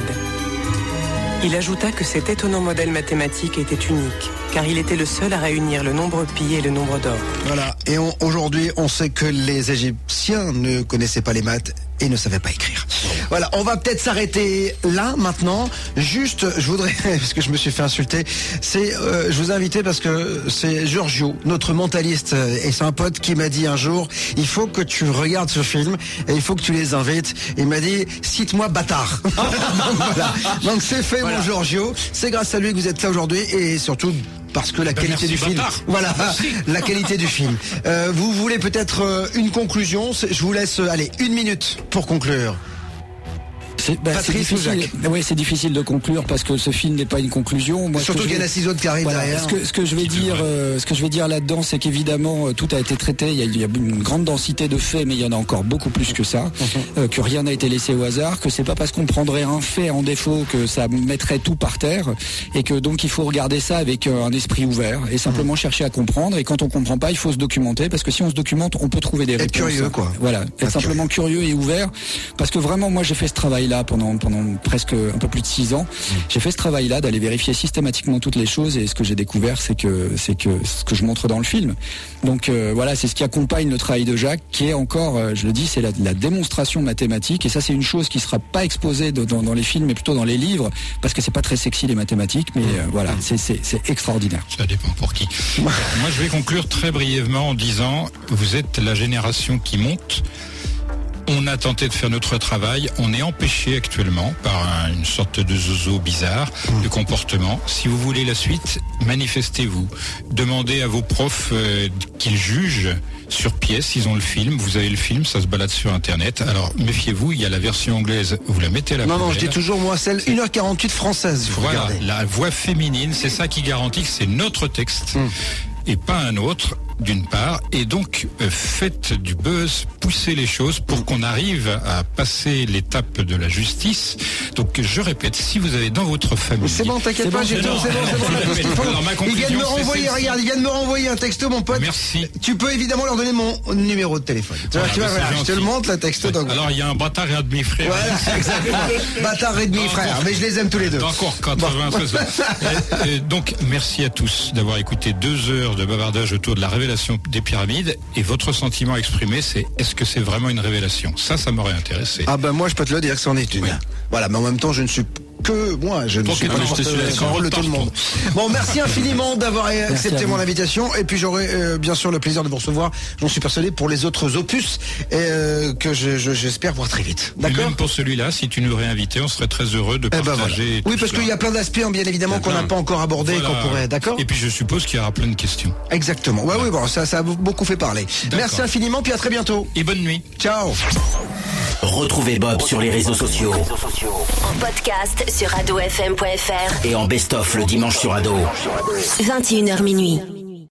Il ajouta que cet étonnant modèle mathématique était unique, car il était le seul à réunir le nombre pi et le nombre d'or. Voilà. Et aujourd'hui, on sait que les Égyptiens ne connaissaient pas les maths et ne savaient pas écrire. Voilà, on va peut-être s'arrêter là maintenant. Juste, je voudrais, parce que je me suis fait insulter, c'est, euh, je vous ai invité parce que c'est Giorgio, notre mentaliste, euh, et c'est un pote qui m'a dit un jour, il faut que tu regardes ce film et il faut que tu les invites. Il m'a dit, cite-moi bâtard. Voilà. Donc c'est fait, mon Giorgio. C'est grâce à lui que vous êtes là aujourd'hui et surtout parce que la Ben, qualité merci, du film. bâtard. Voilà, la qualité du film. Euh, vous voulez peut-être euh, une conclusion Je vous laisse, euh, allez, une minute pour conclure. C'est bah, difficile. Oui, c'est difficile de conclure parce que ce film n'est pas une conclusion. Moi, Surtout qu'il y a six autres qui arrivent Voilà. derrière. Ce que, ce que je vais dire, euh, ce que je vais dire là-dedans, c'est qu'évidemment euh, tout a été traité. Il y, a, il y a une grande densité de faits, mais il y en a encore beaucoup plus que ça. Euh, que rien n'a été laissé au hasard. Que c'est pas parce qu'on prendrait un fait en défaut que ça mettrait tout par terre, et que donc il faut regarder ça avec un esprit ouvert et simplement chercher à comprendre. Et quand on comprend pas, il faut se documenter parce que si on se documente, on peut trouver des Être réponses. curieux, quoi. Voilà, être simplement curieux et ouvert, parce que vraiment, moi, j'ai fait ce pendant pendant presque un peu plus de six ans. J'ai fait ce travail-là d'aller vérifier systématiquement toutes les choses, et ce que j'ai découvert, c'est que c'est que ce que je montre dans le film. Donc euh, voilà, c'est ce qui accompagne le travail de Jacques, qui est encore, euh, je le dis, c'est la, la démonstration mathématique, et ça, c'est une chose qui sera pas exposée de- dans, dans les films, mais plutôt dans les livres, parce que c'est pas très sexy les mathématiques, mais euh, voilà, c'est c'est c'est extraordinaire. Ça dépend pour qui. Moi, je vais conclure très brièvement en disant, vous êtes la génération qui monte. A tenté de faire notre travail. On est empêché actuellement par un- une sorte de zozo bizarre de comportement. Si vous voulez la suite, manifestez-vous. Demandez à vos profs euh, qu'ils jugent sur pièce. Ils ont le film. Vous avez le film. Ça se balade sur Internet. Alors méfiez-vous. Il y a la version anglaise. Vous la mettez à la Non, non, je dis toujours, moi, celle 1h48 française, Voilà, la voix féminine, c'est ça qui garantit que c'est notre texte et pas un autre, d'une part. Et donc, euh, faites du buzz, poussez les choses pour qu'on arrive à passer l'étape de la justice. Donc, je répète, si vous avez dans votre famille... C'est bon, t'inquiète pas, j'ai c'est tout, bon. c'est bon, c'est bon, Il vient de me renvoyer, regarde, il vient de me renvoyer un texto, mon pote. Merci. Tu peux évidemment leur donner mon numéro de téléphone. Tu vois, Voilà, tu vois, c'est voilà, je te le montre, le texto. Donc, Alors, il y a un bâtard et un demi-frère. voilà, exactement. Bâtard et demi, Encore. frère, mais je les aime tous les deux. Encore 96. Et- et donc, merci à tous d'avoir écouté deux heures de bavardage autour de la révélation des pyramides. Et votre sentiment exprimé, c'est est-ce que c'est vraiment une révélation? Ça, ça m'aurait intéressé. Ah ben moi je peux te le dire que c'en est une. Voilà, mais en même temps, je ne suis que moi, je ne suis pas le rôle de tout le monde. Bon, merci infiniment d'avoir accepté mon invitation et puis j'aurai euh, bien sûr le plaisir de vous recevoir, j'en suis persuadé, pour les autres opus et, euh, que je- je- j'espère voir très vite. Et D'accord Même pour celui-là, si tu nous réinvitais, on serait très heureux de Eh ben voilà. partager. Oui, parce qu'il y a plein d'aspects, hein, bien évidemment, qu'on n'a pas encore abordés et Voilà. qu'on pourrait, d'accord Et puis je suppose qu'il y aura plein de questions. Exactement. Ouais, oui, bon, ça, ça a beaucoup fait parler. Merci infiniment, puis à très bientôt. Et bonne nuit. Ciao. Retrouvez Bob sur les réseaux sociaux En podcast sur adofm.fr. et en best-of le dimanche sur Ado. 21h minuit.